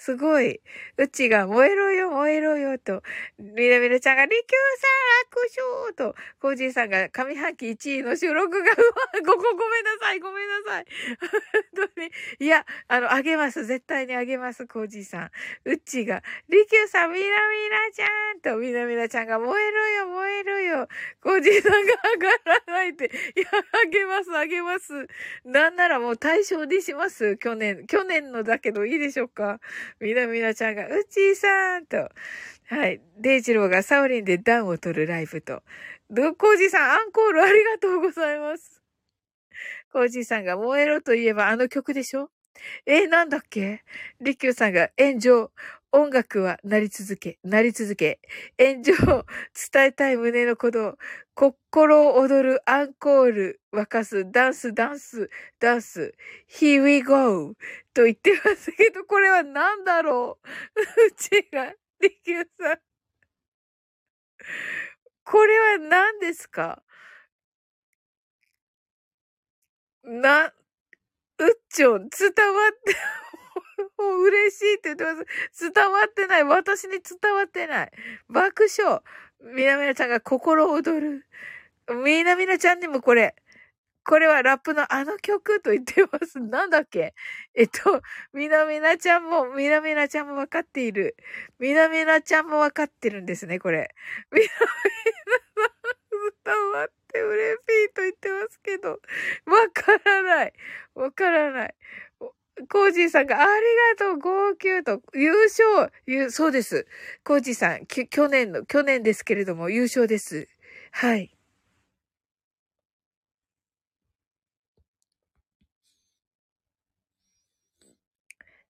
すごい。うちが燃えろよ、燃えろよ、と。みなみなちゃんが、りきゅうさん、握手と、コージーさんが上半期1位の収録が、うわ、こ こごめんなさい、ごめんなさい。本当に。いや、あの、あげます。絶対にあげます、コージーさん。うちが、りきゅうさん、みなみなちゃんと、みなみなちゃんが、燃えろよ、燃えろよ。コージーさんが上がらないで、いや、あげます、あげます。なんならもう対象にします。去年、去年のだけどいいでしょうか。みなみなちゃんが、うちーさんと、はい。デイジローがサオリンでダウンを取るライブと、どコージさん、アンコールありがとうございます。コージさんが燃えろといえばあの曲でしょ？えなんだっけ？リキューさんが炎上。音楽は鳴り続け、鳴り続け。炎上。伝えたい胸の鼓動。心を踊るアンコール。沸かす。ダンス、ダンス、ダンス。Here we go! と言ってますけど、これは何だろう？うちが。リキューさん。これは何ですか？な、うっちょん、伝わって、もう嬉しいって言ってます。伝わってない。私に伝わってない。爆笑。みなみなちゃんが心躍る。みなみなちゃんにもこれ、これはラップのあの曲と言ってます。なんだっけ？えっと、みなみなちゃんも、みなみなちゃんもわかっている。みなみなちゃんもわかってるんですね、これ。みなみなさん、伝わってうれぴーと言ってますけど、わからない。わからない。コージーさんが、ありがとう、号泣と、優勝ゆそうです。コージーさん、き去年の、去年ですけれども、優勝です。はい。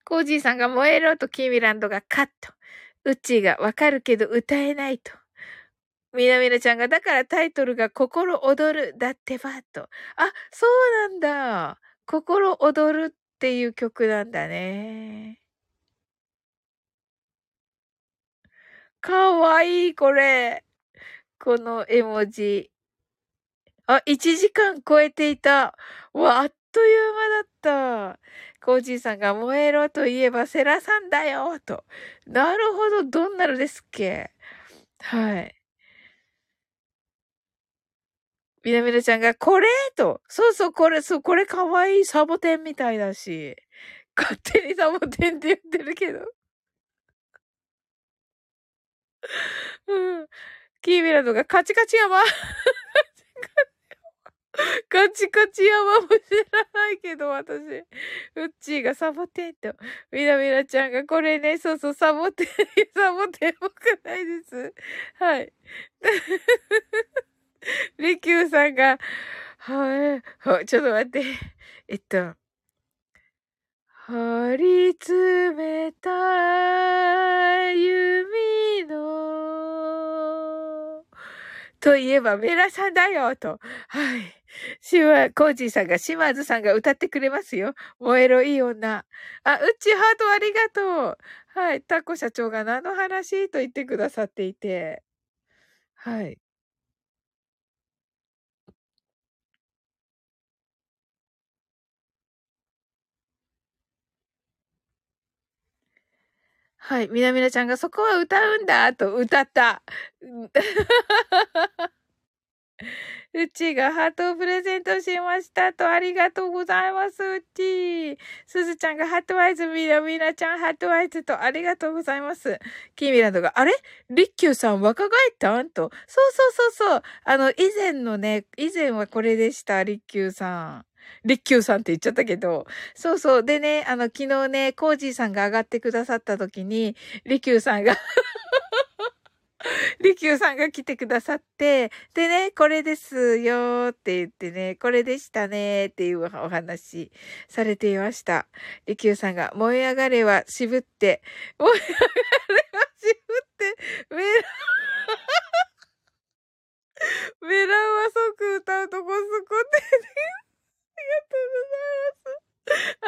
コージーさんが燃えろとキーミランドがカット。ウッチーがわかるけど歌えないと。みなみなちゃんが、だからタイトルが心躍るだってばと。あ、そうなんだ。心躍るっていう曲なんだね。かわいい、これ。この絵文字。あ、1時間超えていた。わ、あっという間だった。コージーさんが燃えろといえばセラさんだよと。なるほど、どんなのですっけはい。みなみなちゃんが、これ？と。そうそう、これ、そう、これかわいいサボテンみたいだし。勝手にサボテンって言ってるけど。うん。キーミランドがカチカチ山カチカチ山も知らないけど、私。ウッチーがサボテンと。みなみなちゃんがこれね、そうそう、サボテン、サボテンっぽくないです。はい。リキューさんが、はい、ちょっと待って。えっと。張り詰めた弓の、といえばメラさんだよ、と。はい。しわ、コージーさんが、島津さんが歌ってくれますよ。燃えろいい女。あ、うちハートありがとう。はい。タコ社長が何の話と言ってくださっていて。はい。はい。みなみなちゃんがそこは歌うんだと歌った。うちがハートをプレゼントしましたと、ありがとうございます、うち。すずちゃんがハートアイズ、みなみなちゃんハートアイズと、ありがとうございます。キーミランドが、あれ？リッキューさん若返ったんと。そうそうそうそう。あの、以前のね、以前はこれでした、リッキューさん。リッキューさんって言っちゃったけど。そうそう。でね、あの、昨日ね、コージーさんが上がってくださった時に、リキューさんが リキューさんが来てくださって、でね、これですよって言ってね、これでしたねっていうお話されていました。リキューさんが、燃え上がれは渋って、燃え上がれは渋って、メラ、メランは即歌うとこって、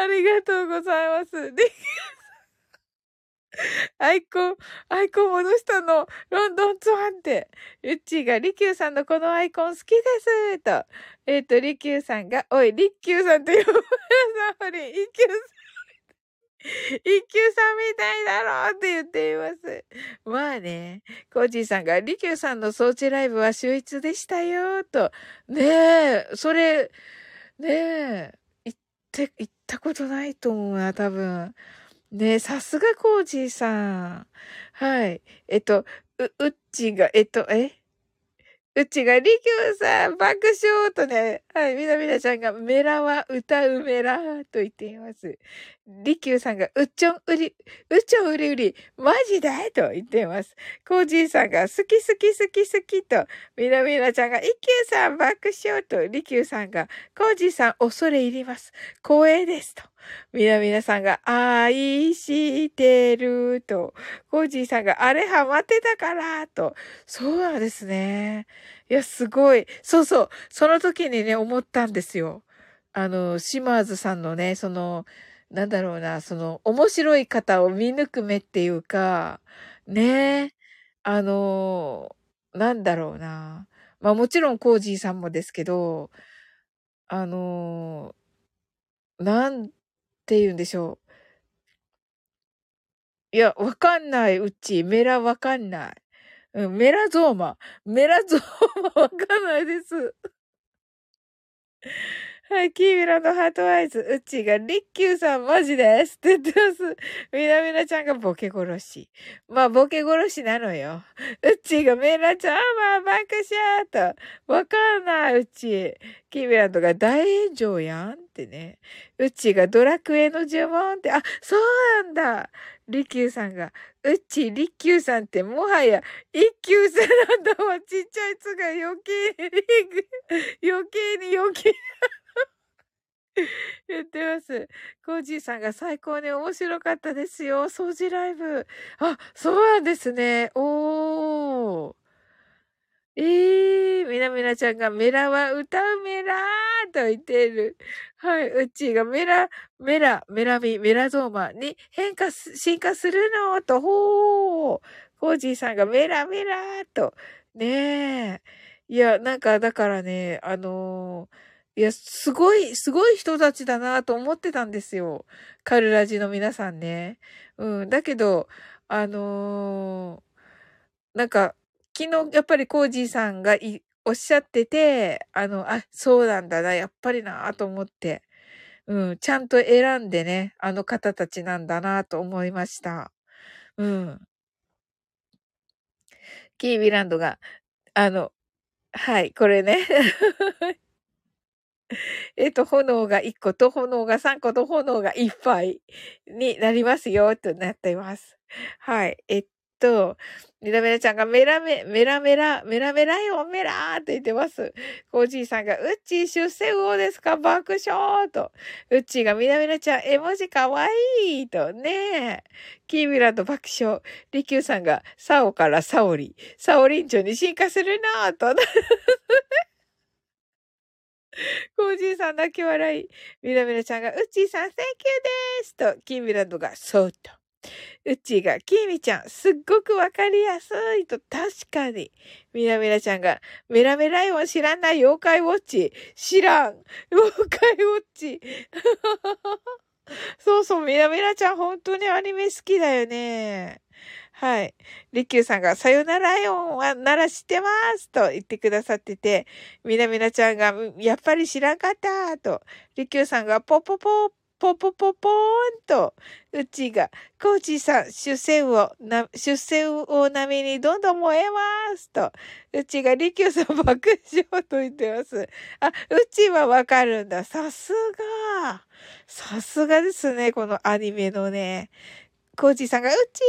ありがとうございます。ありがとうございます。リキューさんアイコン、アイコン戻したの。ロンドンツワンって。ユッチーが、リキューさんのこのアイコン好きです。と。えっ、と、リキューさんが、おい、リッキューさんって呼ぶなさり、イキューさん。一休さんみたいだろうって言っています。まあね、コージーさんが、リキューさんの装置ライブは秀逸でしたよ、と。ねえ、それ、ねえ、行って、行ってたことないと思うな、多分。ねえ、さすがコージーさん。はい。えっと、う、うっちが、えっと、え？うちが、りきゅうさん、爆笑とね、はい、みなみなちゃんが、メラは歌うメラと言っています。りきゅうさんが、うっちょんうり、うっちょんうりうり、マジだと言ってます。コージーさんが、好き好き好き好きと、みなみなちゃんが、いきゅうさん爆笑と、りきゅうさんが、コージーさん恐れ入ります。光栄ですと。みなみなさんが、愛してると、コージーさんが、あれハマってたからと、そうなんですね。いや、すごい。そうそう。その時にね、思ったんですよ。あの、島津さんのね、その、なんだろうな、その、面白い方を見抜く目っていうか、ねえ。あの、なんだろうな。まあもちろんコージーさんもですけど、あの、なんて言うんでしょう。いや、わかんない、うち。メラわかんない。うん、メラゾーマ。メラゾーマわかんないです。はい、キーミラのハートアイズ、うちが、リッキューさんマジですって言ってます。みなみなちゃんがボケ殺し。まあ、ボケ殺しなのよ。うちが、みなちゃん、まあ、爆笑と。わかんない、うち。キーミランドが大炎上やんってね。うちがドラクエの呪文って、あ、そうなんだ。リッキューさんが、うちー、リキューさんってもはや一級生なんだわ。ちっちゃいつが余計に、余計に余計。言ってます。コージーさんが最高に面白かったですよ。掃除ライブ。あ、そうなんですね。おー。ええー、みなみなちゃんがメラは歌うメラーと言っている。はい、うちがメラ、メラ、メラミ、メラゾーマに変化す、進化するのと、ほー。コージーさんがメラメラーと。ねえ。いや、なんかだからね、あのーいや、すごい、すごい人たちだなと思ってたんですよ。カルラジの皆さんね。うん。だけど、あのー、なんか、昨日、やっぱりコージーさんが、おっしゃってて、あの、あ、そうなんだな、やっぱりなと思って。うん。ちゃんと選んでね、あの方たちなんだなと思いました。うん。キービランドが、あの、はい、これね。えっと、炎が1個と炎が3個と炎がいっぱいになりますよ、となっています。はい。えっと、メラメラちゃんがメラメ、メラメラ、メラメラよ、メラーって言ってます。コージーさんが、うっちー出世魚ですか？爆笑と。うっちーがメラメラちゃん、絵文字かわいいと。ねえ。キーミラと爆笑。リキューさんが、サオからサオリ。サオリンチョに進化するなぁと。コージーさん泣き笑い。ミラミラちゃんが、うっちーさん、センキューですと、キーミランドが、そうと。うっちーが、キーミちゃん、すっごくわかりやすいと、確かに。ミラミラちゃんが、メラメライオン知らない妖怪ウォッチ。知らん。妖怪ウォッチ。そうそう、ミラミラちゃん、本当にアニメ好きだよね。はい。リキューさんが、さよならよんは、なら知ってますと言ってくださってて、みなみなちゃんが、やっぱり知らんかったと、リキューさんが、ポポポポポポポーンと、うちが、コーチーさん、出世を、な、出世を波にどんどん燃えますと、うちが、リキューさん爆笑と言ってます。あ、うちはわかるんだ。さすが。さすがですね、このアニメのね。コージーさんが、うち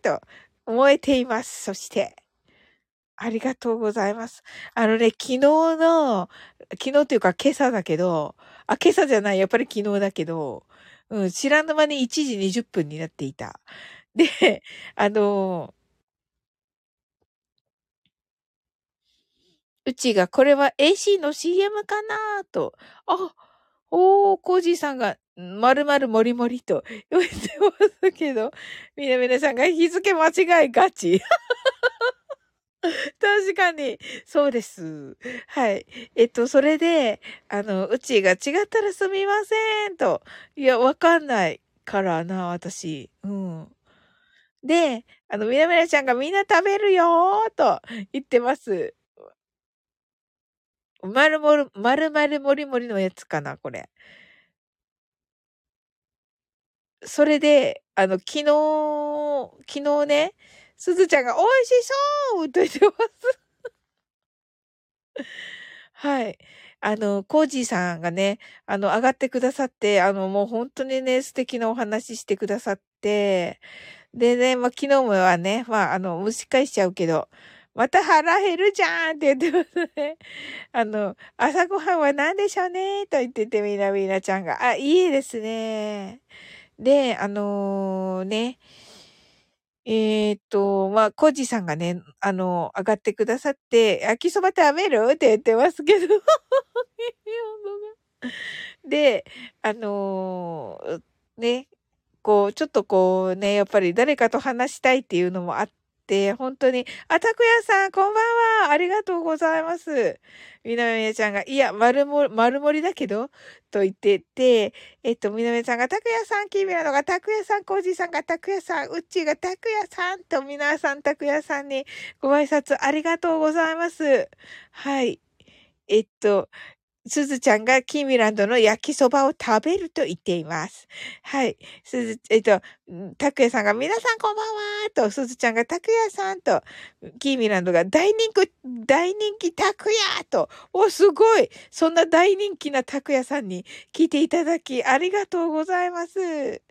ーと燃えています。そして、ありがとうございます。あのね、昨日の、昨日っていうか今朝だけど、あ、今朝じゃない、やっぱり昨日だけど、うん、知らぬ間に1時20分になっていた。で、あの、うちが、これは AC の CM かなと。あ、おー、コージーさんが、まるまるもりもりと 言ってますけど、みなみなさんが日付間違いガチ。確かに、そうです。はい。えっと、それで、あの、うちが違ったらすみません、と。いや、わかんないからな、私。うん。で、あの、みなみなちゃんがみんな食べるよーと言ってます。まるもる、まるまるもりもりのやつかな、これ。それで、あの、昨日、昨日ね、すずちゃんが美味しそうと言ってます。はい。あの、コージーさんがね、あの、上がってくださって、あの、もう本当にね、素敵なお話してくださって、でね、まあ、昨日もはね、まあ、あの、蒸し返しちゃうけど、また腹減るじゃんって言ってますね。あの、朝ごはんは何でしょうねと言ってて、みなみなちゃんが。あ、いいですね。で、あのー、ね、えー、っと、まあ、コジさんがね、あの、上がってくださって、焼きそば食べる？って言ってますけど。で、あのー、ね、こう、ちょっとこうね、やっぱり誰かと話したいっていうのもあっ、本当に。あ、たくやさん、こんばんは。ありがとうございます。みなめちゃんが、いや、丸も、丸盛りだけど、と言ってて、えっと、みなめちゃんが、たくやさん、きみなのが、たくやさん、こうじさんが、たくやさん、うっちーが、たくやさんと、みなさん、たくやさんにご挨拶ありがとうございます。はい。えっと、すずちゃんがキーミランドの焼きそばを食べると言っています。はい。すず、えっと、たくやさんが皆さんこんばんはと、すずちゃんがたくやさんと、キーミランドが大人気、大人気たくやと、お、すごいそんな大人気なたくやさんに聞いていただきありがとうございます。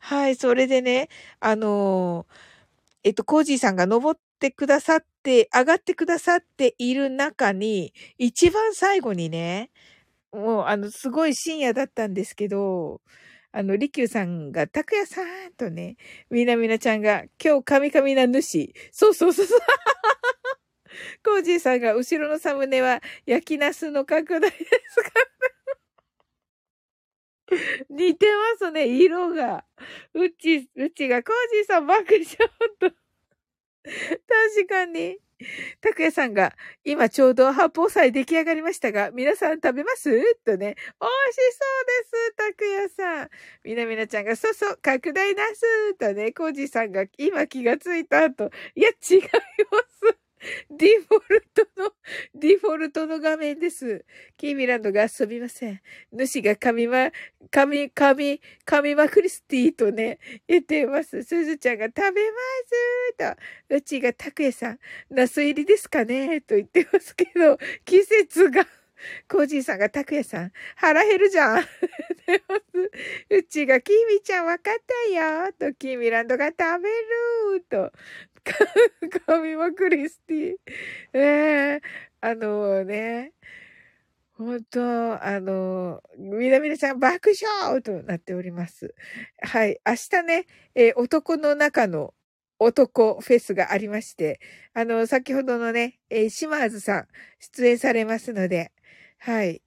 はい。それでね、あのー、えっと、コージーさんが登っってくださって、上がってくださっている中に、一番最後にね、もう、あの、すごい深夜だったんですけど、あの、りきゅうさんが、たくやさんとね、みなみなちゃんが、今日、カミカミな主。そうそうそうそう。コージーさんが、後ろのサムネは、焼きナスの拡大ですか？似てますね、色が。うち、うちが、コージーさん爆笑と。確かに。拓也さんが、今ちょうど八宝菜出来上がりましたが、皆さん食べます？とね、美味しそうです、拓也さん。みなみなちゃんが、そうそう、拡大なすとね、コージさんが今気がついた後、いや、違います。ディフォルトの、ディフォルトの画面です。キーミランドが遊びません。主が神ま、神、神、神まクリスティとね、言ってます。すずちゃんが食べますと、うちがたくやさん、ナス入りですかね？と言ってますけど、季節が、コージーさんが、たくやさん、腹減るじゃん。うちが、キーミちゃんわかったよ。と、キーミランドが食べる。と、神はクリスティ。ええ、あのね、本当あの、みなみなちゃん爆笑となっております。はい。明日ね、えー、男の中の男フェスがありまして、あの、先ほどのね、えー、島津さん出演されますので、はい。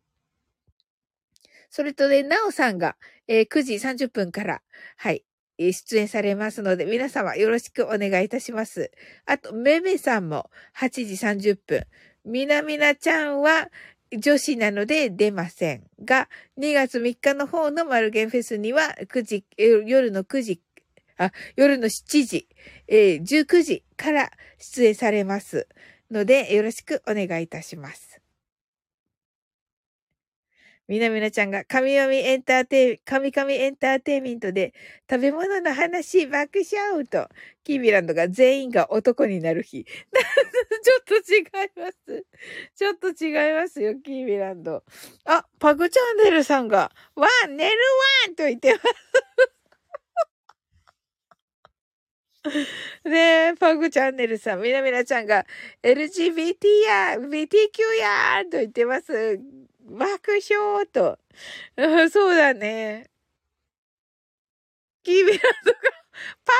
それとね、なおさんが、えー、9時30分から、はい、出演されますので、皆様よろしくお願いいたします。あと、めめさんも8時30分。みなみなちゃんは女子なので出ませんが、2月3日の方のマルゲンフェスには9時、夜の9時、あ、夜の7時、えー、19時から出演されますので、よろしくお願いいたします。みなみなちゃんが、神々エンターテイ、神々エンターテイメントで、食べ物の話、爆笑と、キービランドが全員が男になる日。ちょっと違います。ちょっと違いますよ、キービランド。あ、パグチャンネルさんが、ワン、寝るワンと言ってます。ねえ、パグチャンネルさん、みなみなちゃんが、LGBT や、BTQ やと言ってます。爆笑と。そうだね。キービランドが、パ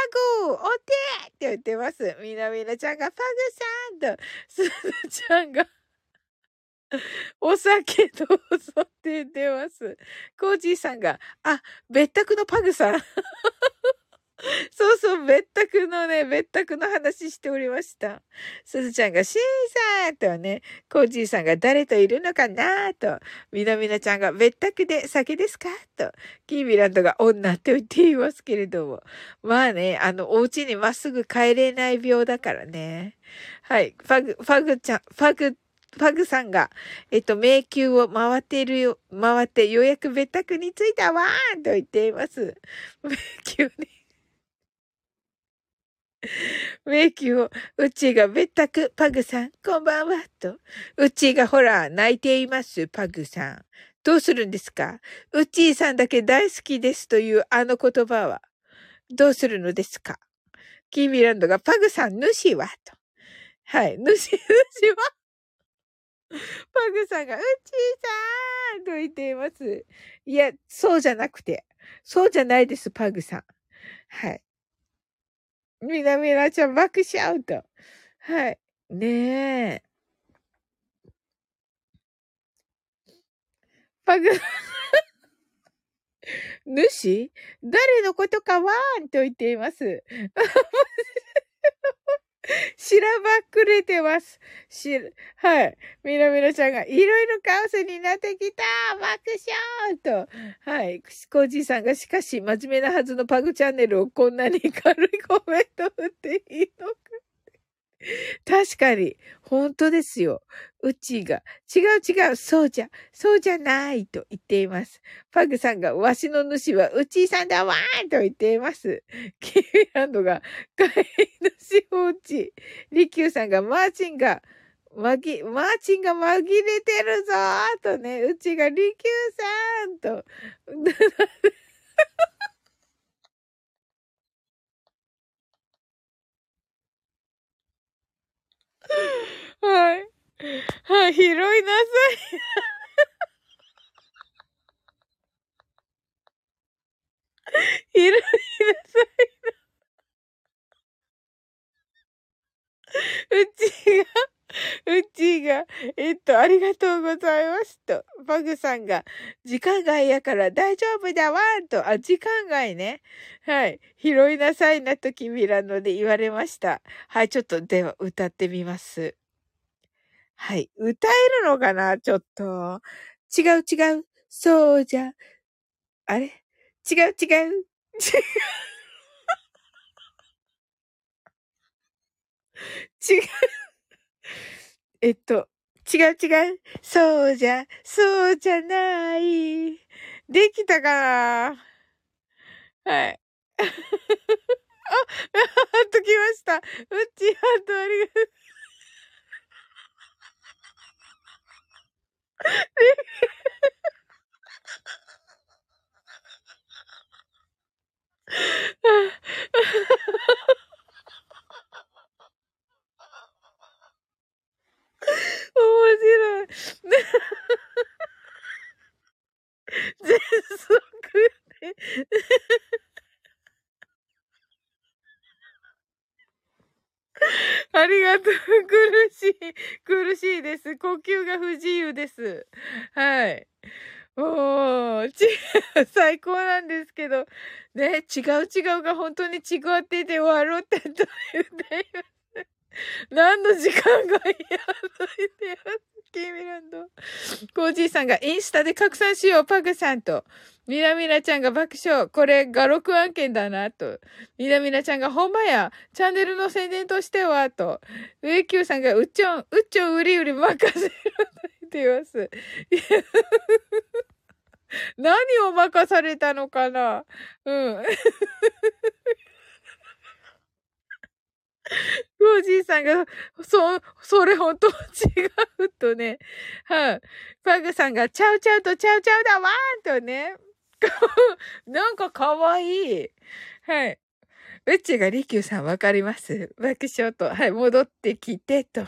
グお手って言ってます。みなみなちゃんが、パグさんと、すずちゃんが、お酒どうぞって言ってます。コージーさんが、あ、別宅のパグさん。そうそう、別宅のね、別宅の話しておりました。すずちゃんが、シーサーとね、コージーさんが誰といるのかな？と、みなみなちゃんが別宅で酒ですか？と、キーミランドが女って言っていますけれども。まあね、あの、お家にまっすぐ帰れない病だからね。はい、ファグ、ファグちゃん、ファグ、ファグさんが、えっと、迷宮を回っているよ、回ってようやく別宅に着いたわーと言っています。迷宮に迷宮を、うちが別宅、パグさん、こんばんは、と。うちがほら、泣いています、パグさん。どうするんですか？うちーさんだけ大好きですというあの言葉は、どうするのですか？キーミランドが、パグさん、主は、と。はい、主、主は？パグさんが、うちーさんと言っています。いや、そうじゃなくて、そうじゃないです、パグさん。はい。みなみなちゃん爆笑と。はい。ねえ。パグ、主？誰のことかわーんと言っています。しらばっくれてます。し、はい。みなみなちゃんが、いろいろカオスになってきた爆笑と、はい。くしこじいさんが、しかし、真面目なはずのパグチャンネルをこんなに軽いコメント打っていいのか。確かに、本当ですよ。うちが、違う違う、そうじゃ、そうじゃないと言っています。パグさんが、わしの主はうちさんだわーと言っています。キーランドが、飼い主放置。リキューさんが、マーチンが、まぎ、マーチンが紛れてるぞーとね、うちがリキューさんと。はい。はい、拾いなさい。拾いなさいな。うちが、うちが、えっと、ありがとうございますと。バグさんが、時間外やから大丈夫だわーと。あ、時間外ね。はい。拾いなさいなとキミラノで言われました。はい、ちょっとでは歌ってみます。はい。歌えるのかな？ちょっと。違う違う。そうじゃ。あれ？違う違う。違う。違う。えっと、違う違う。そうじゃ、そうじゃない。できたかなはい。あ、ハート来ました。うっちーハートありがとう。面 面白い。全速で。ありがとう。苦しい。苦しい。です。呼吸が不自由です。はい。おー、ち、最高なんですけど、ね、違う違うが本当に違ってい。て笑ってと言ってい。ます。何の時間が嫌と言ってます。キーミランド。コージーさんがインスタで拡散しよう、パグさんと。みなみなちゃんが爆笑。これ、画録案件だな、と。みなみなちゃんがほんまや。チャンネルの宣伝としては、と。上級さんがうっちょん、うっちょんうりうり任せろ、と言っています。何を任されたのかなうん。コージーさんが、そ、それ本当違うとね。はい、パグさんが、ちゃうちゃうとちゃうちゃうだわーとね。なんかかわいい。はい。うちがりきゅうさんわかります爆笑と。はい、戻ってきてと。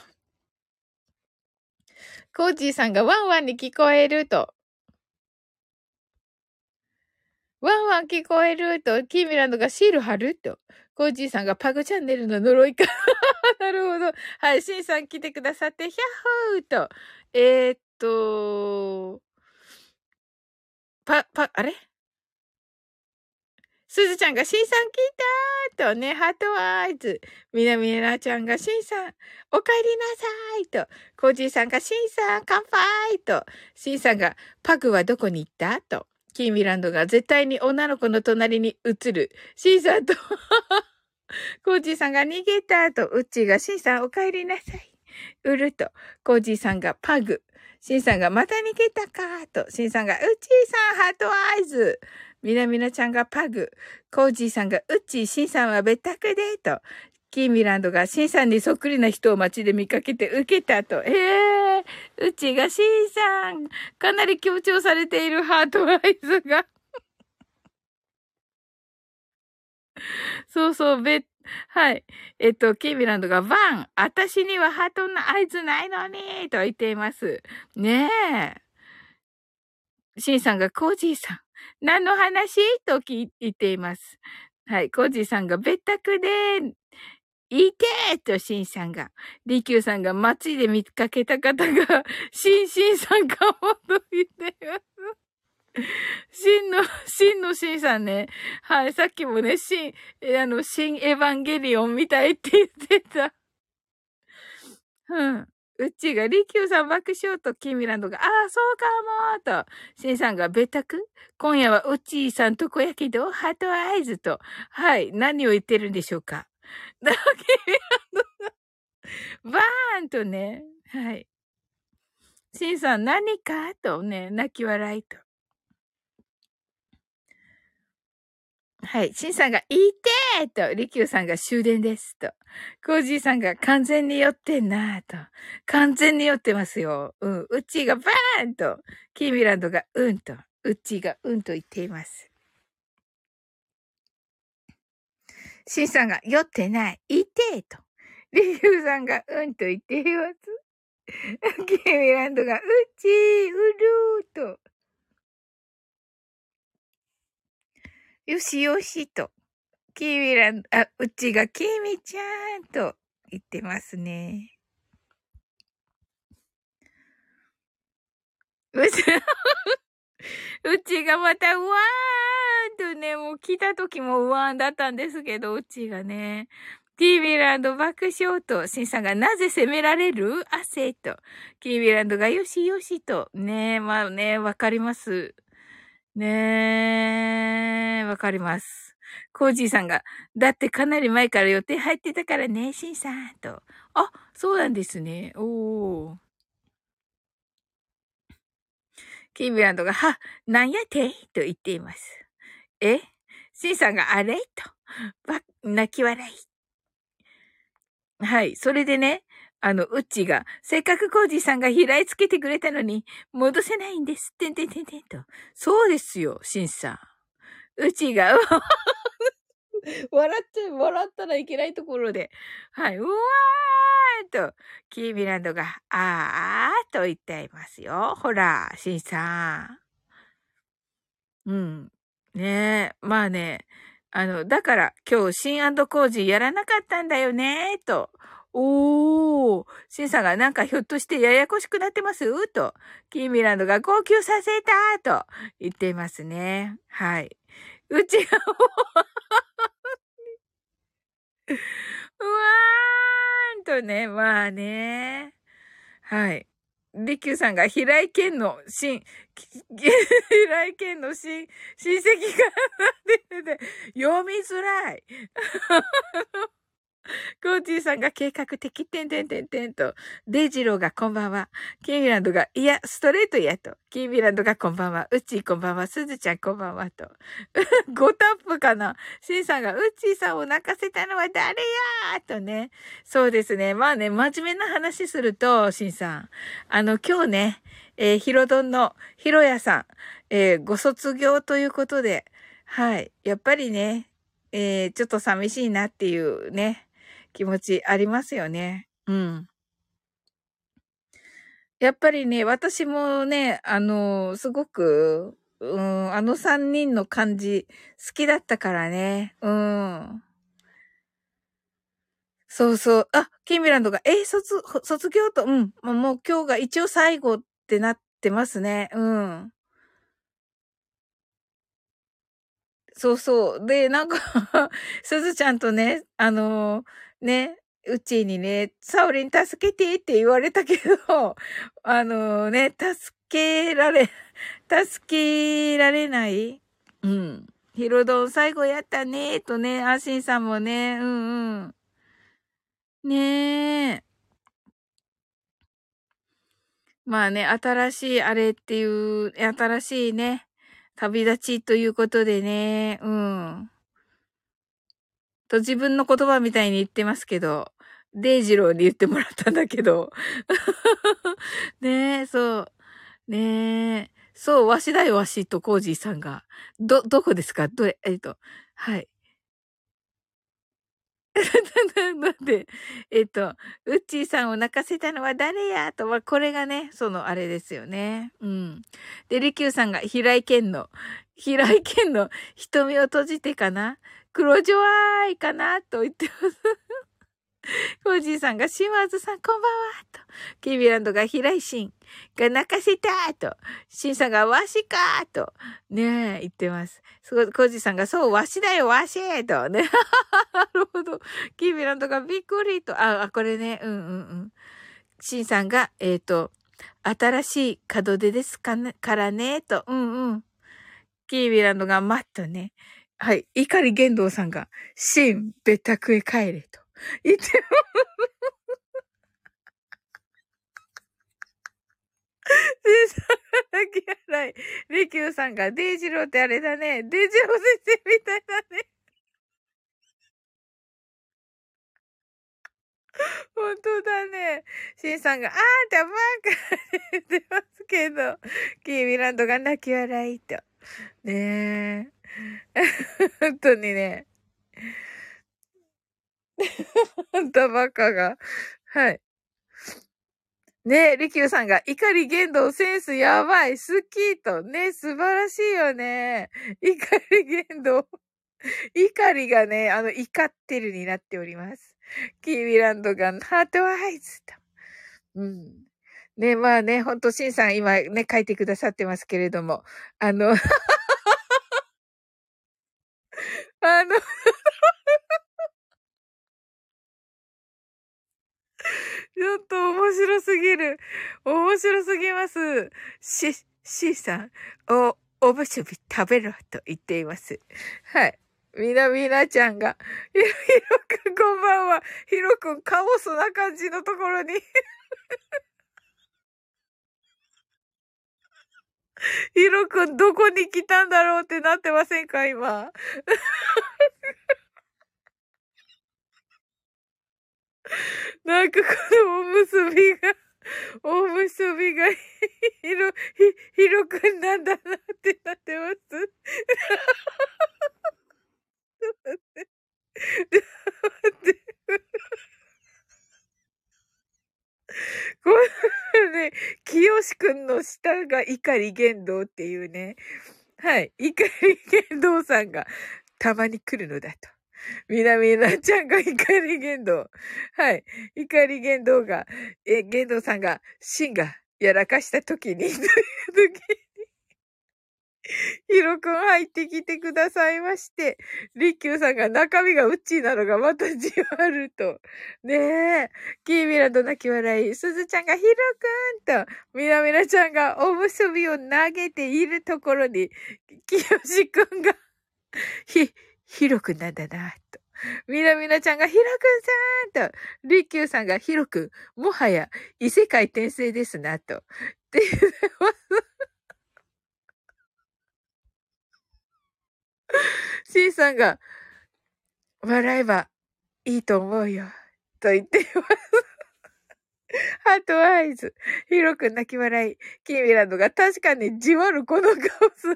コージーさんがワンワンに聞こえると。ワンワン聞こえると、キーミランドがシール貼ると。コージーさんがパグチャンネルの呪いか。なるほど。はい、シンさん来てくださって、ヒャッホーと。えー、っと、パ、パ、あれ？すずちゃんがシンさん聞いたーとね、ハートアイズ。みなみなちゃんがシンさん、お帰りなさいと。コージーさんがシンさん、乾杯と。シンさんが、パグはどこに行った？と。キーミランドが絶対に女の子の隣に移る。シンさんと、コージーさんが逃げたと、ウッチーがシンさんお帰りなさい。うると、コージーさんがパグ。シンさんがまた逃げたかと、シンさんがウッチーさん heart eyes。みなみなちゃんがパグ。コージーさんがウッチー、シンさんは別宅でと。キーミランドがシンさんにそっくりな人を街で見かけて受けたと。へえ、ウッチーがシンさん。かなり強調されている heart eyes が。そうそう、べ、はい。えっと、キーミランドがバン私にはハートの合図ないのにと言っています。ねえ。シンさんがコージーさん。何の話？と聞いています。はい。コージーさんが別宅で、いてと、シンさんが。リキューさんが街で見かけた方が、シンシンさんかもと言ってます。シンの、シンのシンさんね。はい。さっきもね、シン、あの、シンエヴァンゲリオンみたいって言ってた。うん。うちが、りきゅうさん爆笑と、キミランドが、ああ、そうかもと、シンさんが、ベタく今夜はうちーさんとこやけど、ハートアイズと、はい、何を言ってるんでしょうか？だキーミランドが、バーンとね、はい。シンさん、何か？とね、泣き笑いと。はい。シンさんが、いてーと、リキューさんが終電ですと。コージーさんが完全に酔ってんなーと。完全に酔ってますよ。うん。うっちーがバーンと。キーミランドがうんと。うっちーがうんと言っています。シンさんが酔ってない。いてーと。リキューさんがうんと言っています。キーミランドがうちー、うるーと。よしよしと、キーミランド、あ、うちがキーミちゃんと言ってますね。うち、うちがまた、うわーんとね、もう来た時もうわーんだったんですけど、うちがね、キービランド爆笑と、シンさんがなぜ責められる？汗と、キービランドがよしよしと、ねえまあね、わかります。ねえ、わかります。コージーさんが、だってかなり前から予定入ってたからね、シンさん、と。あ、そうなんですね。おー。キービランドが、は、なんやて？と言っています。え？シンさんが、あれ？と。ば、泣き笑い。はい。それでね、あの、うちが、せっかくコージーさんが平井つけてくれたのに、戻せないんです。てんてんてんてんと。そうですよ、シンさん。うちが、笑っちゃ、笑ったらいけないところで、はい、うわーと、キーミランドが、あーと言っていますよ。ほら、シンさん。うん。ねえ、まあね、あの、だから、今日、シンコージやらなかったんだよね、とおー。シンさんがなんかひょっとしてややこしくなってます？と、キーミランドが号泣させたと言っていますね。はい。うちがう ーんとね、まあね。はい。リキューさんが平井堅の新、平井堅の新、親戚から出てて、読みづらい。コーチーさんが計画的、てんてんてんてんと。デイジローがこんばんは。キーミランドが、いや、ストレートやと。キーミランドがこんばんは。うっちーこんばんは。すずちゃんこんばんはと。5タップかな。シンさんが、うっちーさんを泣かせたのは誰やーとね。そうですね。まあね、真面目な話すると、シンさん。あの、今日ね、えー、ヒロドンのヒロヤさん、えー、ご卒業ということで、はい。やっぱりね、えー、ちょっと寂しいなっていうね、気持ちありますよね。うん。やっぱりね、私もね、あの、すごく、うん、あの三人の感じ、好きだったからね。うん。そうそう。あ、キーミランドが、え卒、卒業と、うん。もう今日が一応最後ってなってますね。うん。そうそう。で、なんか すずちゃんとね、あのね、うちにね、サオリン助けてって言われたけど、あのね、助けられ、助けられないうん。ヒロドン最後やったね、とね、アシンさんもね、うんうん。ねえ。まあね、新しいあれっていう、新しいね、旅立ちということでね、うん。と自分の言葉みたいに言ってますけど、デイジローに言ってもらったんだけど。ねえ、そう。ねえ。そう、わしだよ、わしとコージーさんが。ど、どこですか？どれ、えっと、はい。なんで、えっと、ウッチーさんを泣かせたのは誰や？とは、これがね、そのあれですよね。うん。で、リキューさんが平井堅の、平井堅の瞳を閉じてかな？黒ジョアイかなと言ってます。コージーさんが、シマーズさんこんばんはと。キービランドが平井シンが泣かせたと。シンさんがわしかと。ねえ、言ってます。すごい、コージーさんが、そう、わしだよ、わしと。ね。なるほど。キービランドがびっくりと。あ、あ、これね。うんうんうん。シンさんが、えっ、と、新しい門出ですかね、からね、と。うんうん。キービランドがマットね。はい。怒り玄道さんが、シン、別宅へ帰れ、と。言ってシンさんが泣き笑い。リキューさんが、デイジローってあれだね。デイジロー先生みたいだね。本当だね。シンさんが、あーたばっか言ってますけど、キーミランドが泣き笑いと。ねえ。本当にね。本当バカが。はい。ねえ、リキューさんが、怒り言動センスやばい、好きと。ね素晴らしいよね。怒り言動。怒りがね、あの、怒ってるになっております。キーミランドが、ハートアイズと。うん。ね、まあね、ほんと、シンさん今ね、書いてくださってますけれども、あの、あの、ちょっと面白すぎる。面白すぎます。し、しーさん、お、おむすび食べろと言っています。はい。みなみなちゃんが、ひろ、ひろくんこんばんは。ひろくんカオスな感じのところに。ひろくんどこに来たんだろうってなってませんか今？なんかこのおむすびが、おむすびが、ひろ、ひ、ひろくんなんだなってなってます。ちょっと待って。ちょっと待って。このね、清しくんの下が怒り言動っていうね。はい。怒り言動さんがたまに来るのだと。みなみなちゃんが怒り言動。はい。怒り言動が、え、言動さんが、シンがやらかした時に、という時に、ヒロくん入ってきてくださいまして、リッキューさんが中身がウッチーなのがまたじわると。ねえ。キーミラと泣き笑い。すずちゃんがヒロくんと、みなみなちゃんがおむすびを投げているところに、きよしくんが、ひ、ヒロくんなんだな、と。みなみなちゃんがヒロくんさんと、リッキューさんがヒロくん、もはや異世界転生ですな、と。って言ってます。シンさんが、笑えばいいと思うよ。と言っています。ハートアイズ。ヒロく泣き笑い。キーミランドが確かにじわるこのカオスを、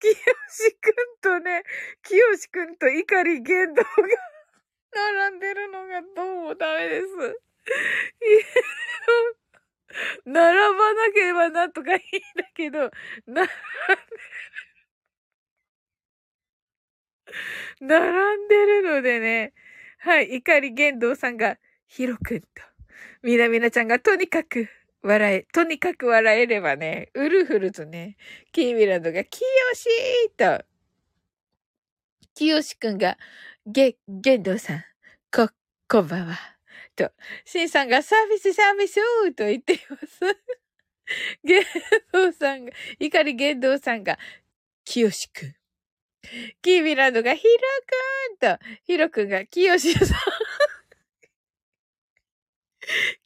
キヨシくんとね、キヨシくんと怒り言動が並んでるのがどうもダメです。並ばなければなんとかいいんだけど、並んでる 並んでるのでね、はい、怒り言動さんが、ヒロくんと、みなみなちゃんがとにかく笑え、とにかく笑えればね、ウルフルとね、キーミランドが、キヨシーと、キヨシくんが、ゲ、言動さん、こ、こんばんは。と、シンさんがサービスサービスと言っています。言動さんが、怒り言動さんが、キヨシくん。キーミランドがヒロくんと、ヒロくんがキヨシさん。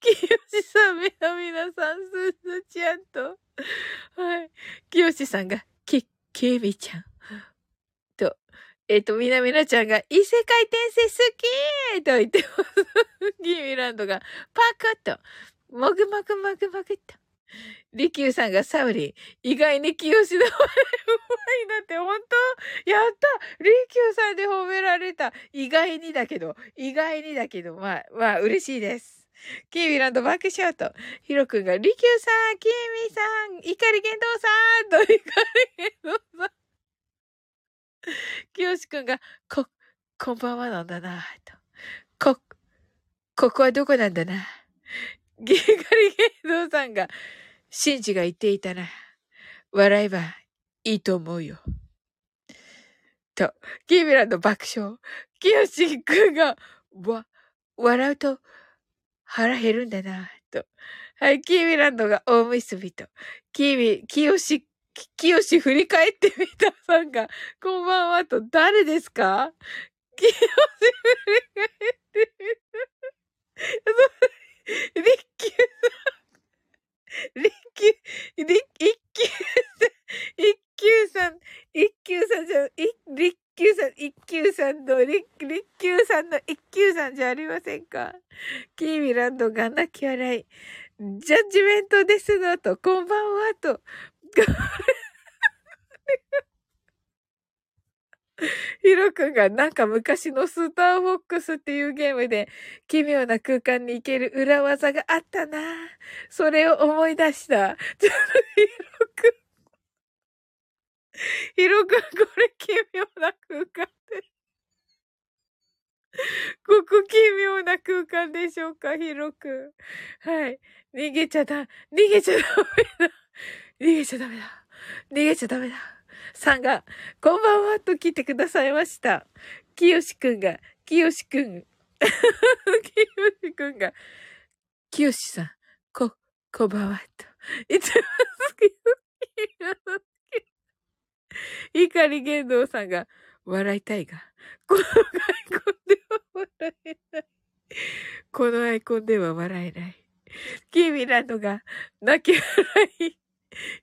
キヨシさん、みなみなさん、すずちゃんと、はい。キヨシさんが、き、キミちゃん。と、えっ、と、みなみなちゃんが、異世界転生好きと言ってます。キーミランドが、パクッと、もぐもぐもぐもぐっと。リキューさんがサウリン、意外に清しのうまいなって、本当？やったリキューさんで褒められた意外にだけど、意外にだけど、まあ、まあ、嬉しいです。キーミランド爆笑と、ヒロくんが、リキューさん、キーミさん、怒り言動さんと、怒り言動さん。キヨシくんが、こ、こんばんはなんだな、と。こ、ここはどこなんだな。ギガリゲイドさんが、シンジが言っていたな。笑えばいいと思うよ。と、キーミランド爆笑。キヨシくんが、わ、笑うと腹減るんだな、と。はい、キーミランドが大結びと。キーミ、キヨシ、キヨシ振り返ってみたさんが、こんばんはと、誰ですか？キヨシ振り返ってみた。リッキュさん。リッキュ、リッ、一級さん、一級さん、一級さんじゃ、一、リッキーさん、一級さんの、リッ、リッキューさんの一級さんじゃありませんか？キーミランドが泣き笑い。ジャッジメントですのと、こんばんはと。ヒロ君がなんか昔のスターフォックスっていうゲームで奇妙な空間に行ける裏技があったな。それを思い出した。ちょっとヒロ君。ヒロ君これ奇妙な空間で。ここ奇妙な空間でしょうか、ヒロ君。はい。逃げちゃだ、逃げちゃダメだ。逃げちゃダメだ。逃げちゃダメだ。さんが、こんばんはと来てくださいました。きよしくんが、きよしくん。きよしくんが、きよしさん、こ、こんばんはと。いつも好き、好き。怒り言動さんが、笑いたいが、このアイコンでは笑えない。このアイコンでは笑えない。キーミランドが、泣き笑い。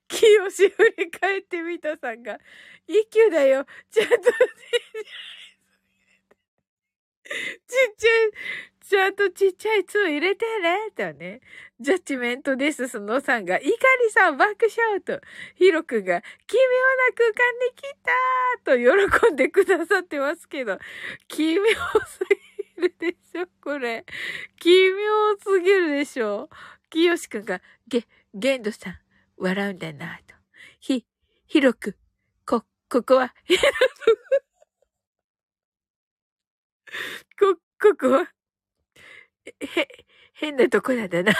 気をし振り返ってみたさんが、一級だよ。ちゃんと、ちっちゃい、ちゃんとちっちゃい2入れてね、とね。ジャッジメントです、そのさんが、イカリさん爆笑と、ヒロくんが、奇妙な空間に来たと喜んでくださってますけど、奇妙すぎるでしょ、これ。奇妙すぎるでしょ。きよしくんが、ゲ、ゲンドさん、笑うんだなと。ひ、ひろく、こ、ここは、こ、ここは、へ、変なとこなんだな。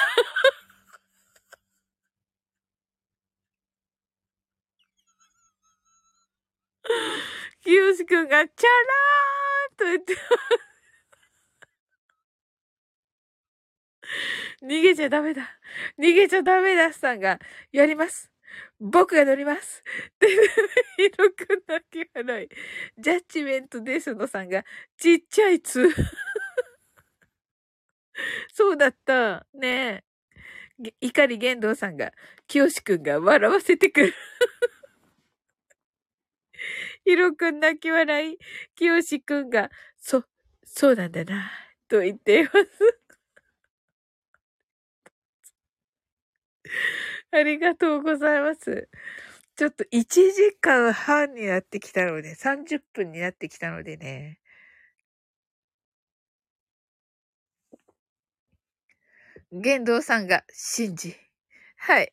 きよしくんが、チャラーンと言って 逃げちゃダメだ。逃げちゃダメださんが、やります。僕が乗ります。ヒロくん泣き笑い。ジャッジメントですのさんが、ちっちゃいつ。そうだった。ねえ。怒り玄道さんが、清くんが笑わせてくる。ヒロくん泣き笑い。清くんが、そ、そうなんだな、と言っています。ありがとうございます。ちょっと1時間半になってきたので、30分になってきたのでね。玄道さんが信じ。はい。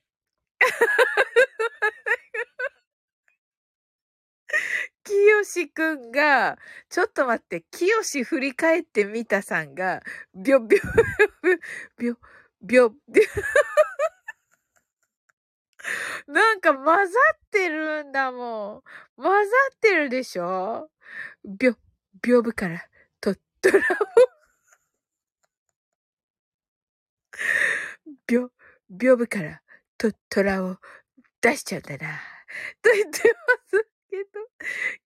きよしくんが、ちょっと待って、きよし振り返ってみたさんが、びょびょ、びょ、びょ、びょ、なんか混ざってるんだもん。混ざってるでしょ？びょ、びょぶから、とっとらをびょ、びょぶから、とっとらを。出しちゃうんだな。と言ってますけど、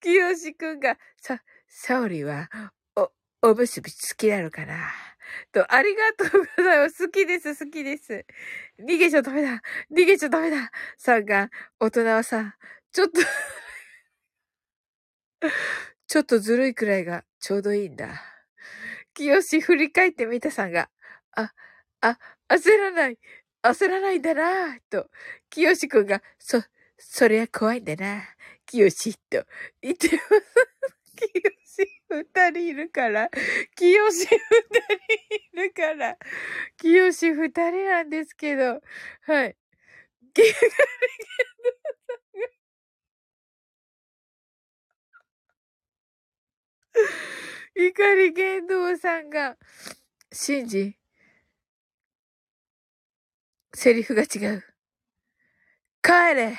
きよしくんが、さ、サオリは、お、むすび好きなのかな？と、ありがとうございます。好きです、好きです。逃げちゃダメだ。逃げちゃダメだ。さんが、大人はさ、ちょっと ちょっとずるいくらいがちょうどいいんだ。清し振り返ってみたさんが、あ、あ、焦らない。焦らないんだなと、清くんが、そ、そりゃ怖いんだな。清と言ってます。清二人いるから、清二人いるから、清二人なんですけど、はい。ギガリ怒り言動さんが、シンジ、セリフが違う。帰れ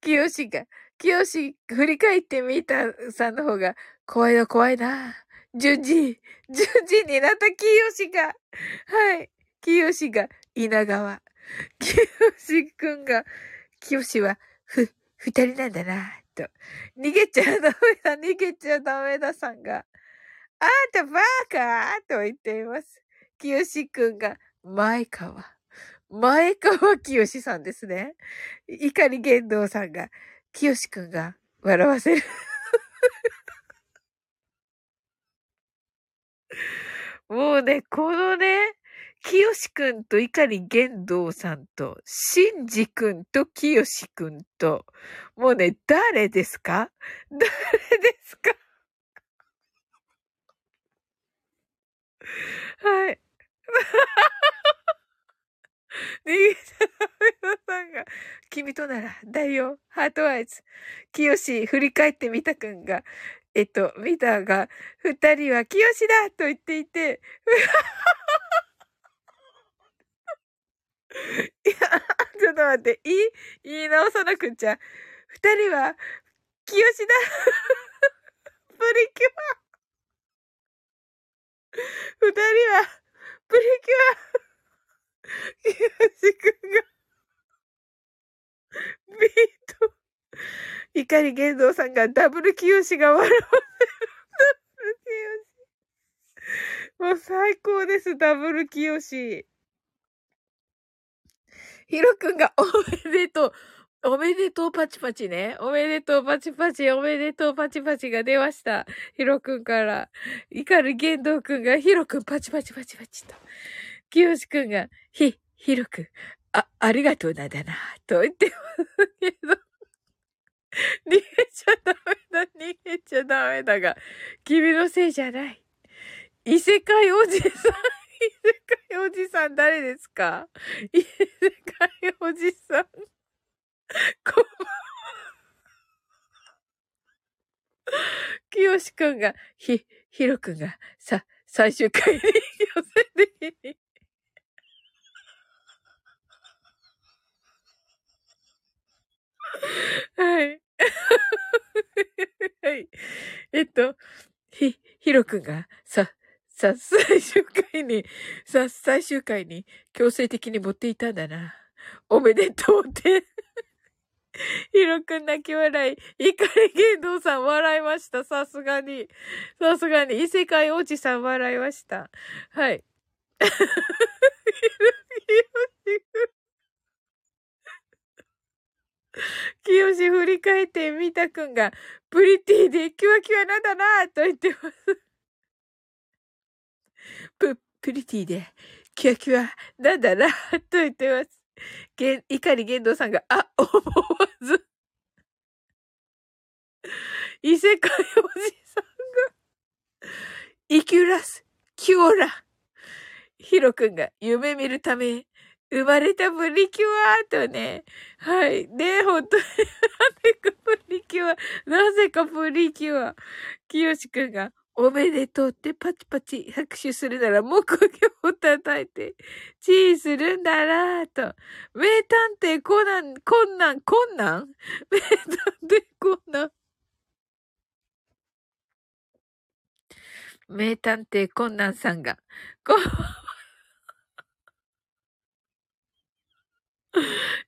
清が、清振り返ってみたさんの方が、怖いな、怖いな。順次、順次になった清が、はい。清が、稲川。きよしくんが、きよしは、ふ、二人なんだな、と。逃げちゃダメだ、逃げちゃダメださんが、あんたバカーと言っています。きよしくんが、前川。前川きよしさんですね。怒り言動さんが、きよしくんが笑わせる。もうね、このね、きよしくんと碇玄道さんと、しんじくんときよしくんと、もうね、誰ですか？誰ですか？はい。逃げちゃダメさんが、君となら、大よ、ハートアイズ。きよし、振り返ってみたくんが、えっと、ミタが、二人は清だと言っていて、いや、ちょっと待って、言い、言い直さなくちゃ。二人は、清だ。プリキュア。二人は、プリキュア。清くんが、ビート。怒り玄道さんがダブル清が笑わせる。ダブル清もう最高です、ダブル清ヒロくんがおめでとう。おめでとうパチパチね。おめでとうパチパチ、おめでとうパチパチが出ました。ヒロくんから。怒る玄道くんがヒロくんパチパチパチパチと。きよしくんが、ひ、ヒロくん、あ、ありがとうなだな、と言ってますけど。逃げちゃダメだ、逃げちゃダメだが、君のせいじゃない。異世界おじさん、異世界おじさん誰ですか？異世界おじさん。こんばんは。きよしくんが、ひ、ひろくんが、さ、最終回に予選的に。はい。はい。えっと、ひ、ひろくんが、さ、さ、最終回に、さ、最終回に強制的に持っていたんだな。おめでとうって。ひろくん泣き笑い。怒り言動さん笑いました。さすがに。さすがに。異世界おじさん笑いました。はい。ひろ、ひろしくん。きよし振り返ってみたくんが、プリティでキュアキュアなんだなと言ってます。プ、プリティでキュアキュアなんだなと言ってます。げん、怒り玄道さんが、あ、思わず。異世界おじさんが、イキュラス、キュオラ。ヒロくんが夢見るため、生まれたプリキュアとね。はい。ね本当に。なぜかプリキュア。なぜかプリキュア。きよしくんが、おめでとうってパチパチ拍手するなら木魚を叩いて、チーするんだなと。名探偵コナン、困難、困難名探偵コナン？名探偵コナンさんが、こばんは。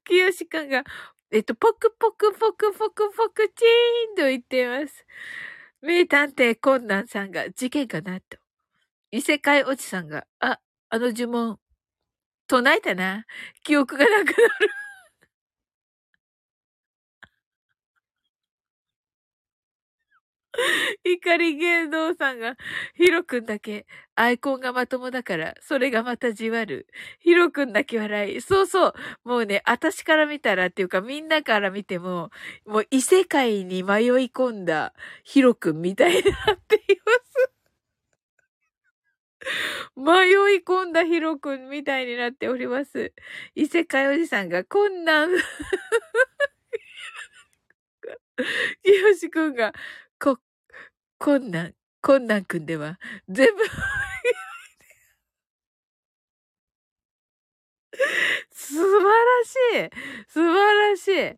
きよしかが、えっと、ポクポクポクポクポクチーンと言っています。名探偵コンナンさんが事件かなと。異世界おじさんが、あ、あの呪文、唱えたな。記憶がなくなる。怒り芸能さんが、ヒロくんだけ、アイコンがまともだから、それがまたじわる。ヒロくんだけ笑い。そうそう。もうね、私から見たらっていうか、みんなから見ても、もう異世界に迷い込んだヒロくんみたいになっています。迷い込んだヒロくんみたいになっております。異世界おじさんが、こんなん、きよしくんが、こ、こんなん、こんなんくんでは、全部、素晴らしい素晴らしい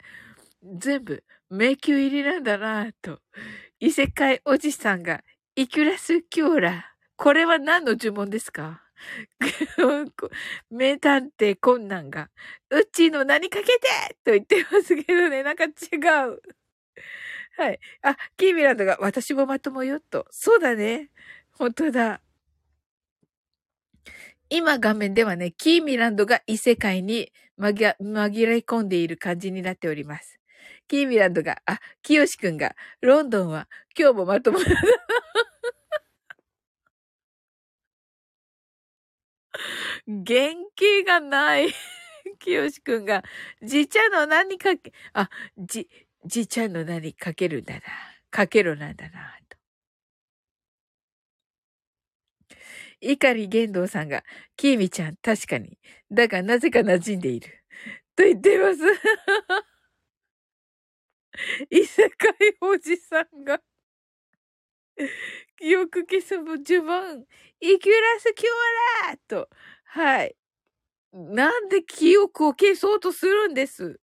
全部、迷宮入りなんだなぁと。異世界おじさんが、イキュラスキューラ。これは何の呪文ですか？名探偵困難が、うちーの何かけてと言ってますけどね、なんか違う。はい。あ、キーミランドが私もまともよと。そうだね。本当だ。今画面ではね、キーミランドが異世界に紛紛れ込んでいる感じになっております。キーミランドが、あ、キヨシくんが、ロンドンは今日もまともだ。元気がない。きよしくんが、じちゃの何か、あ、じ、じいちゃんの何かけるんだな。かけろなんだな。と。碇玄道さんが、きーみちゃん、確かに。だがなぜか馴染んでいる。と言っています。異世界おじさんが記憶消す呪文、イキュラスキュアラーと、はい。なんで記憶を消そうとするんです？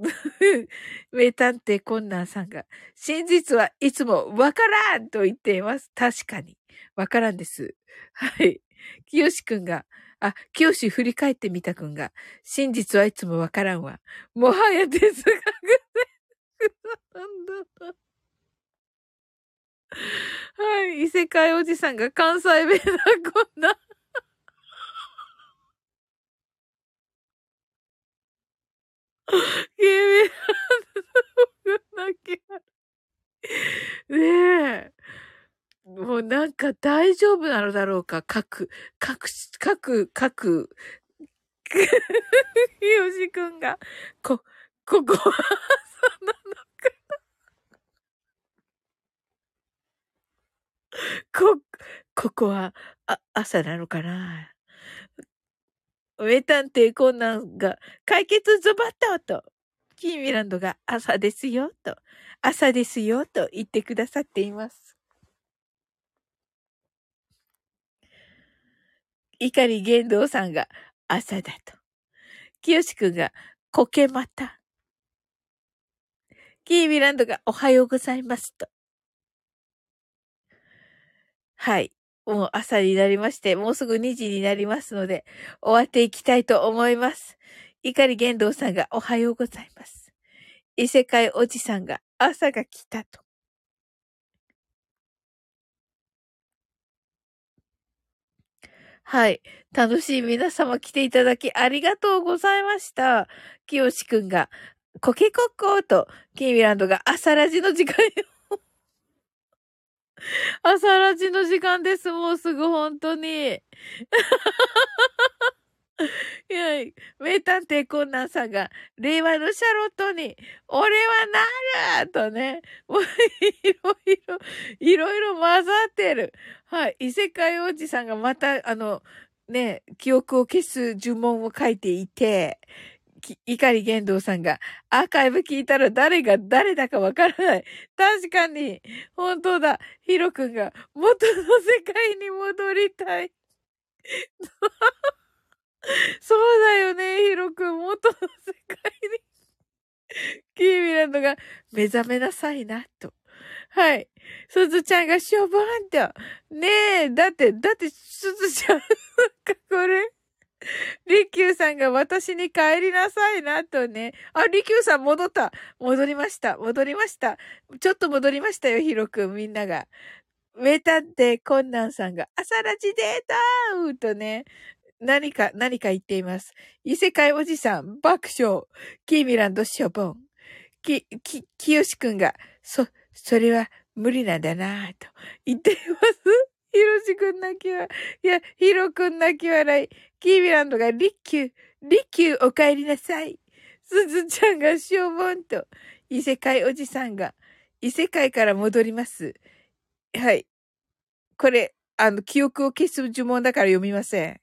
名探偵コンナーさんが、真実はいつもわからんと言っています。確かに。わからんです。はい。清志くんが、あ、清志振り返ってみたくんが、真実はいつもわからんわ。もはや哲学で、なんだ。はい。異世界おじさんが関西弁だ、こんな。ゲー泣きねえ。もうなんか大丈夫なのだろうか。各、各、各、各、よしくんが、こ、ここは、そうなのか。なこ、ここは、あ、朝なのかな。名探偵コナンが解決ズバッとと、キーミランドが朝ですよと、朝ですよと言ってくださっています。碇玄道さんが朝だと。清くんがこけまた。キーミランドがおはようございますと。はい。もう朝になりまして、もうすぐ2時になりますので、終わっていきたいと思います。碇玄道さんがおはようございます。異世界おじさんが朝が来たと。はい。楽しい皆様来ていただきありがとうございました。清志くんが、コケコッコーと、キーミランドが朝ラジの時間よ。朝ラジの時間です。もうすぐ本当に。いや、名探偵コナンさんが、令和のシャロットに、俺はなるとね、もういろいろ、いろいろ混ざってる。はい。異世界王子さんがまた、あの、ね、記憶を消す呪文を書いていて、碇玄道さんが、アーカイブ聞いたら誰が誰だかわからない。確かに、本当だ。ヒロ君が元の世界に戻りたい。そうだよね、ヒロ君。元の世界に。キーミランドが目覚めなさいな、と。はい。すずちゃんがしょぼんと。ねえ、だって、だって、すずちゃん、なんかこれ。りきゅうさんが私に帰りなさいな、とね。あ、りきゅうさん戻った。戻りました。戻りました。ちょっと戻りましたよ、ひろくん、みんなが。名探偵コンナンさんが、朝ラジデーターとね、何か、何か言っています。異世界おじさん、爆笑。キーミランド、ショボン。き、き、きよしくんが、そ、それは無理なんだなぁと言っていますひろしくん泣き笑い。いや、ひろくん泣き笑い。キーミランドがリッキュー、リッキューお帰りなさい。すずちゃんがしょぼんと。異世界おじさんが、異世界から戻ります。はい。これ、あの、記憶を消す呪文だから読みません。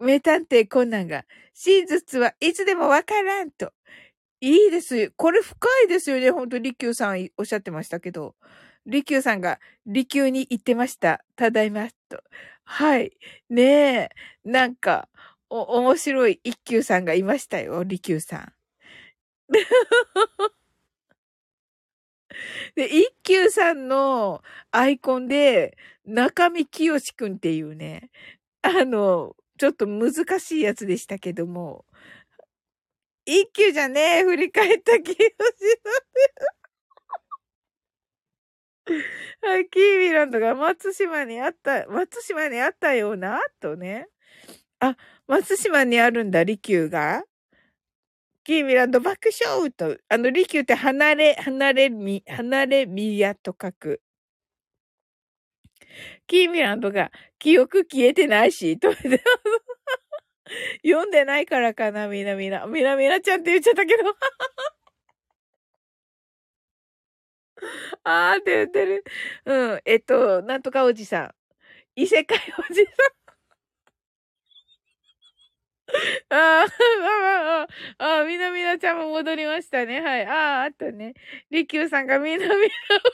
名探偵コナンが、真実はいつでもわからんと。いいですよ。これ深いですよね。ほんと、利休さんおっしゃってましたけど。利休さんが、利休に行ってました。ただいま、と。はい。ねえ。なんか、お、面白い一休さんがいましたよ。利休さん。で、一休さんのアイコンで、中見清くんっていうね、あの、ちょっと難しいやつでしたけども、一休じゃねえ、振り返った気がし。はい、キーミランドが松島にあった、松島にあったような、とね。あ、松島にあるんだ、利休が。キーミランド爆笑と、あの、利休って離れ、離れみ、離れみやと書く。キーミランドが記憶消えてないし、と 読んでないからかな、みなみな。みなみなちゃんって言っちゃったけど。あーって言ってる。うん。えっと、なんとかおじさん。異世界おじさん。ああ、ああ、ああ、みなみなちゃんも戻りましたね。はい。ああ、あとね、りきゅうさんがみなみなおじさん。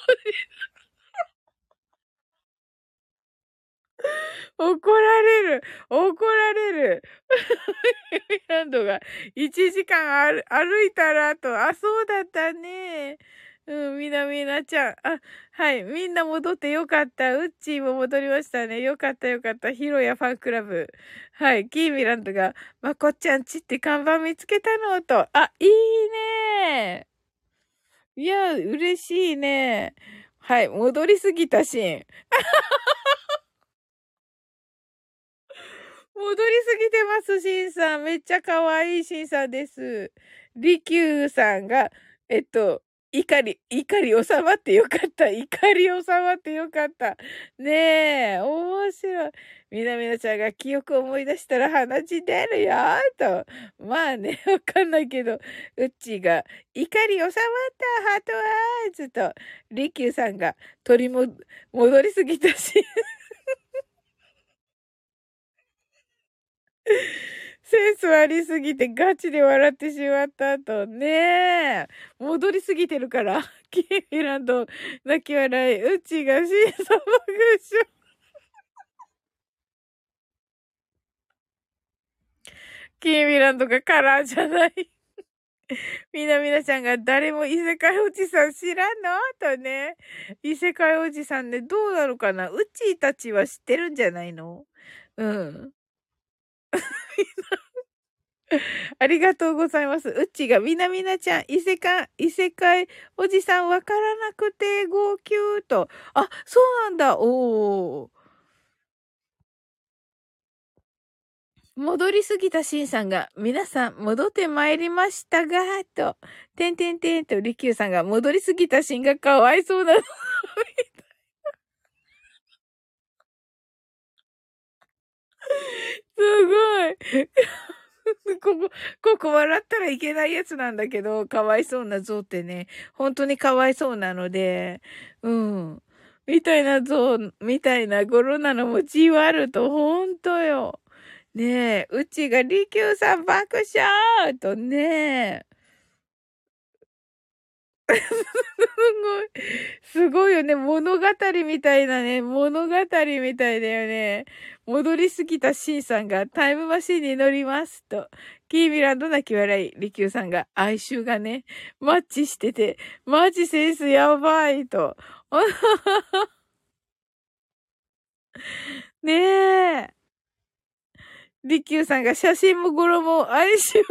怒られる怒られる ランドが1時間歩いたらと、あ、そうだったね。うん、みなみなちゃん。あ、はい。みんな戻ってよかった。うっちーも戻りましたね。よかったよかった。ヒロヤファンクラブ。はい。キーミランドが、まこっちゃんちって看板見つけたのと。あ、いいねいや、嬉しいね。はい。戻りすぎたシーン。戻りすぎてます、シンさん。めっちゃ可愛いシンさんです。リキューさんが、えっと、怒り、怒り収まってよかった。怒り収まってよかった。ねえ、面白い。みなみなちゃんが記憶を思い出したら鼻血出るよ、と。まあね、わかんないけど、うっちーが、怒り収まったハートワーズと、リキューさんが、取りも、戻りすぎたし。センスありすぎてガチで笑ってしまった後。ねえ。戻りすぎてるから。キーミランド、泣き笑い。うちがシーサ爆笑。キーミランドがカラーじゃない。みなみなちゃんが誰も異世界おじさん知らんの？とね。異世界おじさんね、どうなのかな？うちたちは知ってるんじゃないの？うん。ありがとうございます。うっちがみなみなちゃん、異世界、異世界おじさんわからなくて号泣と。あ、そうなんだ。おー。戻りすぎたしんさんが、皆さん戻ってまいりましたが、と、てんてんてんと、りきゅうさんが戻りすぎたしんがかわいそうなの。すごい。ここ、ここ笑ったらいけないやつなんだけど、かわいそうな像ってね、本当にかわいそうなので、うん。みたいな像、みたいな語呂なのもじわると、ほんとよ。ねえ、うちが利休さん爆笑とねえ すごい。すごいよね。物語みたいなね。物語みたいだよね。戻りすぎた C さんがタイムマシンに乗りますと。キーミランド泣き笑い。リキューさんが哀愁がね、マッチしてて、マジセンスやばいと。ねえ。リキューさんが写真も語呂も哀愁が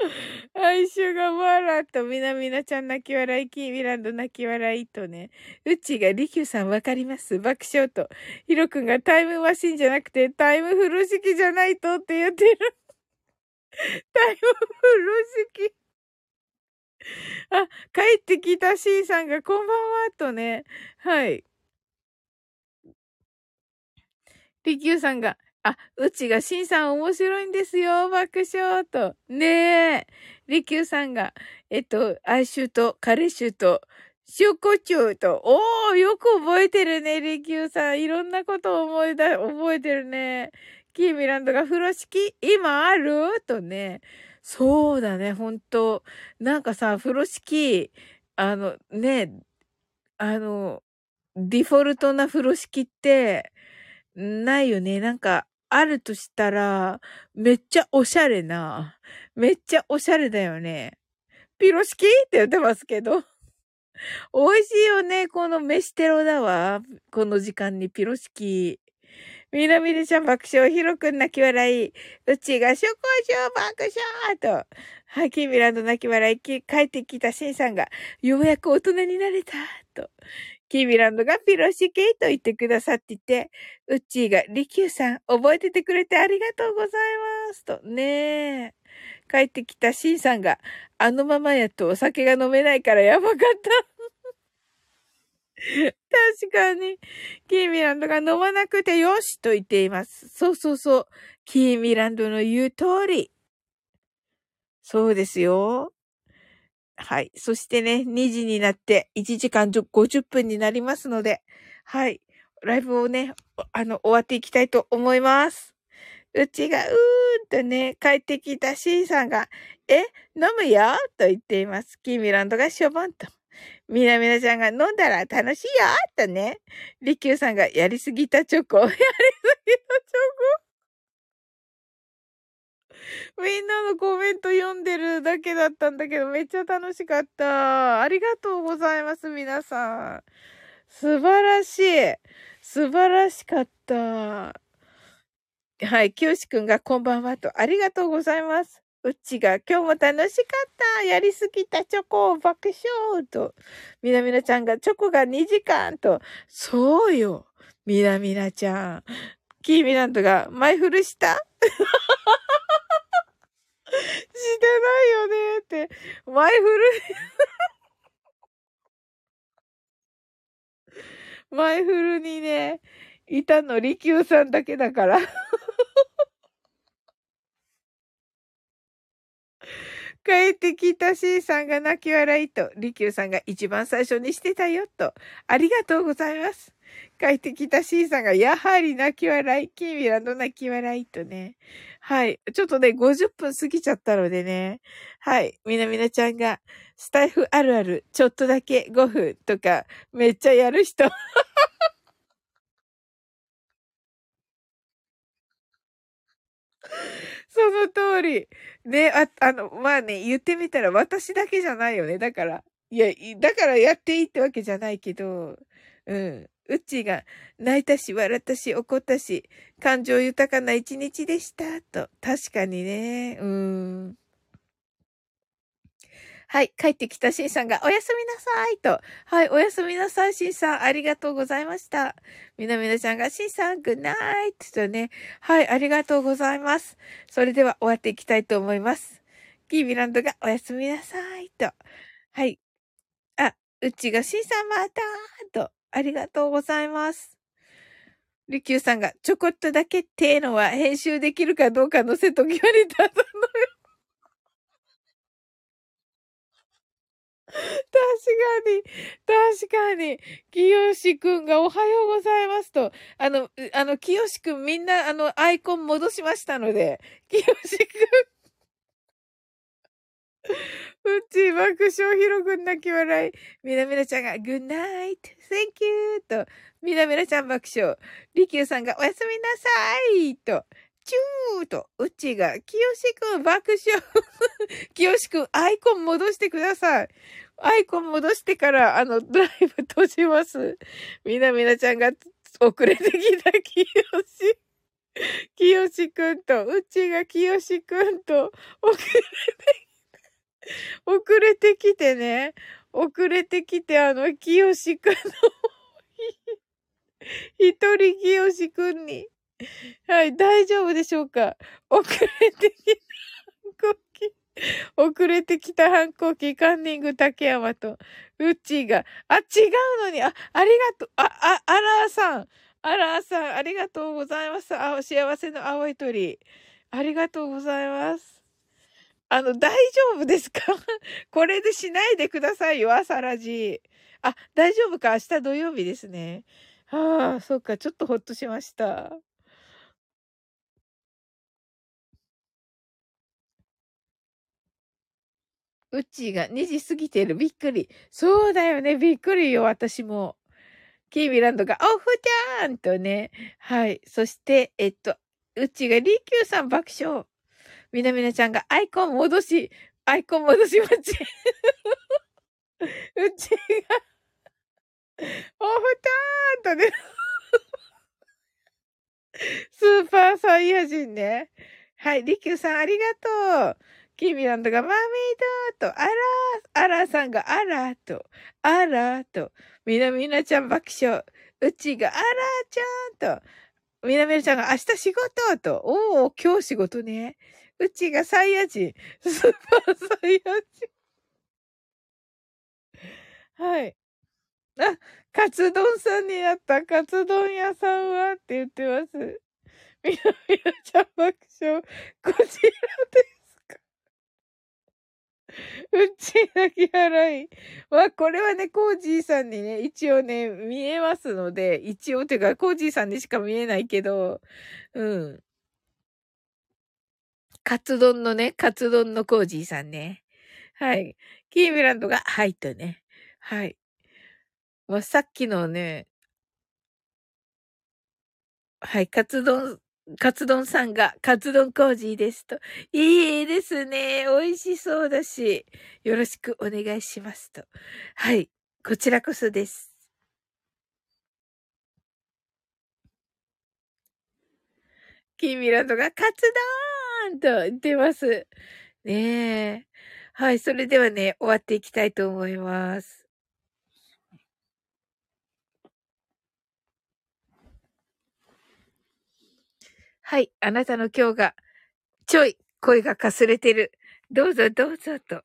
哀愁がわらと、みなみなちゃん泣き笑い、キーミランド泣き笑いとね、うちがりきゅうさんわかります爆笑と、ひろくんがタイムマシンじゃなくてタイムフル式じゃないとって言ってる。タイムフル式。あ、帰ってきた C さんがこんばんはとね、はい。りきゅうさんが、あ、うちがしんさん面白いんですよ、爆笑と。ねえ。りきゅうさんが、えっと、哀愁と、彼臭と、塩コチュと、おー、よく覚えてるね、りきゅうさん。いろんなこと思い出、覚えてるね。キーミランドが風呂敷今ある？とね。そうだね、ほんと。なんかさ、風呂敷、あの、ね、あの、ディフォルトな風呂敷って、ないよね。なんか、あるとしたら、めっちゃおしゃれな、めっちゃおしゃれだよね。ピロシキって言ってますけど。美味しいよね。この飯テロだわ。この時間にピロシキ。みなみるちゃん爆笑、ひろくん泣き笑い。うちがしょこしょ爆笑と。はい、キミランド泣き笑い。帰ってきたシンさんが、ようやく大人になれた。と。キーミランドがピロシケイと言ってくださっていて、うっちーが、リキューさん、覚えててくれてありがとうございます。と。ねえ。帰ってきたシンさんが、あのままやとお酒が飲めないからやばかった。確かに、キーミランドが飲まなくてよしと言っています。そうそうそう。キーミランドの言う通り。そうですよ。はい。そしてね、2時になって1時間50分になりますので、はい。ライブをね、あの、終わっていきたいと思います。うちが、うーんとね、帰ってきた C さんが、え、飲むよ？と言っています。キーミランドがしょぼんと。みなみなちゃんが飲んだら楽しいよとね。りきゅうさんがやりすぎたチョコ。やりすぎたチョコ。みんなのコメント読んでるだけだったんだけど、めっちゃ楽しかった。ありがとうございます、皆さん。素晴らしい。素晴らしかった。はい、きよしくんがこんばんはと、ありがとうございます。うちが今日も楽しかったやりすぎたチョコを爆笑と、みなみなちゃんがチョコが2時間と、そうよ、みなみなちゃん。キーミランドが前振るした？してないよねって、前振る前振るにね、いたの、利休さんだけだから帰ってきた C さんが泣き笑いと、利休さんが一番最初にしてたよと、ありがとうございます。帰ってきた C さんがやはり泣き笑い、キーミラの泣き笑いとね。はい。ちょっとね、50分過ぎちゃったのでね。はい。みなみなちゃんが、スタイフあるある、ちょっとだけ5分とか、めっちゃやる人。その通り。ね、あ、あの、まあね、言ってみたら私だけじゃないよね。だから、いや、だからやっていいってわけじゃないけど、うん。うちが泣いたし、笑ったし、怒ったし、感情豊かな一日でした、と。確かにね、うーん。はい。帰ってきたシンさんが、おやすみなさいと。はい。おやすみなさい、シンさん。ありがとうございました。みなみなちゃんが、シンさん、グッナイトとね。はい。ありがとうございます。それでは終わっていきたいと思います。キーミランドが、おやすみなさいと。はい。あ、うちが、シンさんまたと。ありがとうございます。リキューさんが、ちょこっとだけっていうのは編集できるかどうかの瀬戸際に立たのよ。確かに、確かに、清志くんがおはようございますと、あの、あの、清志くんみんな、あの、アイコン戻しましたので、清志くん。うち、爆笑ひろくん泣き笑い。みなみなちゃんが、グッナイト、thank you と、みなみなちゃん爆笑。りきゅうさんが、おやすみなさいと、チューと、うちが、きよしくん爆笑。きよしくん、アイコン戻してください。アイコン戻してから、あの、ドライブ閉じます。みなみなちゃんが遅れてきたきよし。きよしくんと、うちがきよしくんと、遅れてきた、遅れてきてね。遅れてきて、あの、きよしくんの、一人きよしくんに、はい、大丈夫でしょうか？遅れてきた反抗期。遅れてきた反抗期、カンニング竹山と、ウッチーが、あ、違うのに、あ、ありがとう、あ、あ、アラーさん、アラーさん、ありがとうございます。あ、幸せの青い鳥。ありがとうございます。あの、大丈夫ですか？これでしないでくださいよ、朝ラジ。あ、大丈夫か？明日土曜日ですね。はあ、そっか、ちょっとほっとしました。うちが2時過ぎてる。びっくり。そうだよね。びっくりよ。私も。キーミランドが、オフじゃーんとね。はい。そして、えっと、うちがリキューさん爆笑。みなみなちゃんがアイコン戻し、アイコン戻し待ち。うちが、お布団とね、スーパーサイヤ人ね。はい、リキューさんありがとう。キミランドがマミードと、あらあらさんがあらと、あらと、みなみなちゃん爆笑。うちがあらちゃんと、みなみなちゃんが明日仕事と、おお、今日仕事ね。うちがサイヤ人。スーパーサイヤ人。はい。あ、カツ丼さんになった。カツ丼屋さんはって言ってます。みなみなちゃん爆笑。こちらですか？うち泣き払い。まあ、これはね、コージーさんにね、一応ね、見えますので、一応というか、コージーさんにしか見えないけど、うん。カツ丼のね、カツ丼のコージーさんね。はい。キーミランドが、はいとね。はい。まあ、さっきのね、はい、カツ丼、カツ丼さんが、カツ丼コージーですと。いいですね。美味しそうだし、よろしくお願いしますと。はい、こちらこそです。キーミランドがカツ丼と言ってます。ねえ。はい、それではね、終わっていきたいと思います。はい、あなたの今日が、ちょい、声がかすれてる。どうぞどうぞと。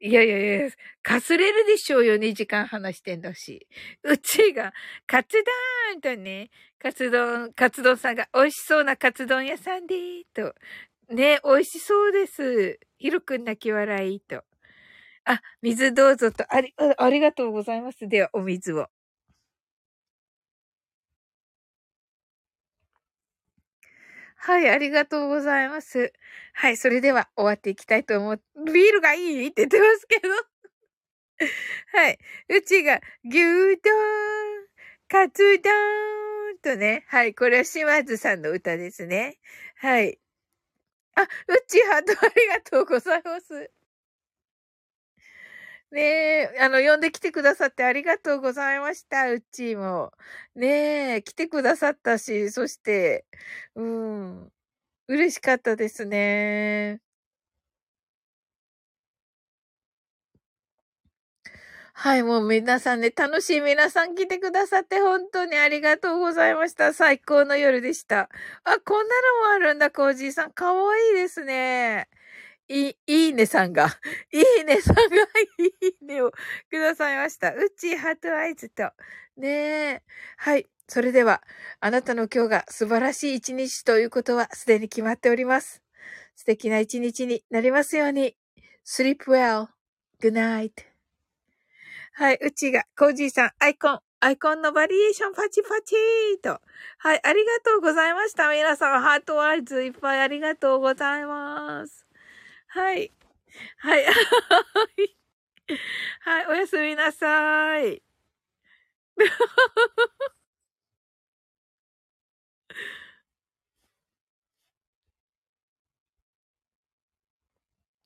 いやいやいや、かすれるでしょうよ、2時間話してんだし。うちが、カツ丼とね、カツ丼、カツ丼さんが美味しそうなカツ丼屋さんでと。ね、美味しそうです。ひろくん泣き笑いと。あ、水どうぞと、あり、ありがとうございます。では、お水を。はい、ありがとうございます。はい、それでは終わっていきたいと思う。ビールがいいって言ってますけど。はい。うちが、牛丼、カツ丼とね。はい、これは島津さんの歌ですね。はい。あ、うちハートありがとうございます。ねえ、あの、呼んできてくださってありがとうございました、うっちーも。ねえ、来てくださったし、そして、うん、嬉しかったですね。はい、もう皆さんね、楽しい皆さん来てくださって本当にありがとうございました。最高の夜でした。あ、こんなのもあるんだ、コージーさん。かわいいですね。い、いいねさんが、いいねさんが、いいねをくださいました。うちハートアイズと。ねえ。はい。それでは、あなたの今日が素晴らしい一日ということはすでに決まっております。素敵な一日になりますように。sleep well.good night. はい。うちが、コージーさん、アイコン、アイコンのバリエーションパチパチーと。はい。ありがとうございました。皆さん、ハートワイズいっぱいありがとうございます。はい。はい。はい。おやすみなさい。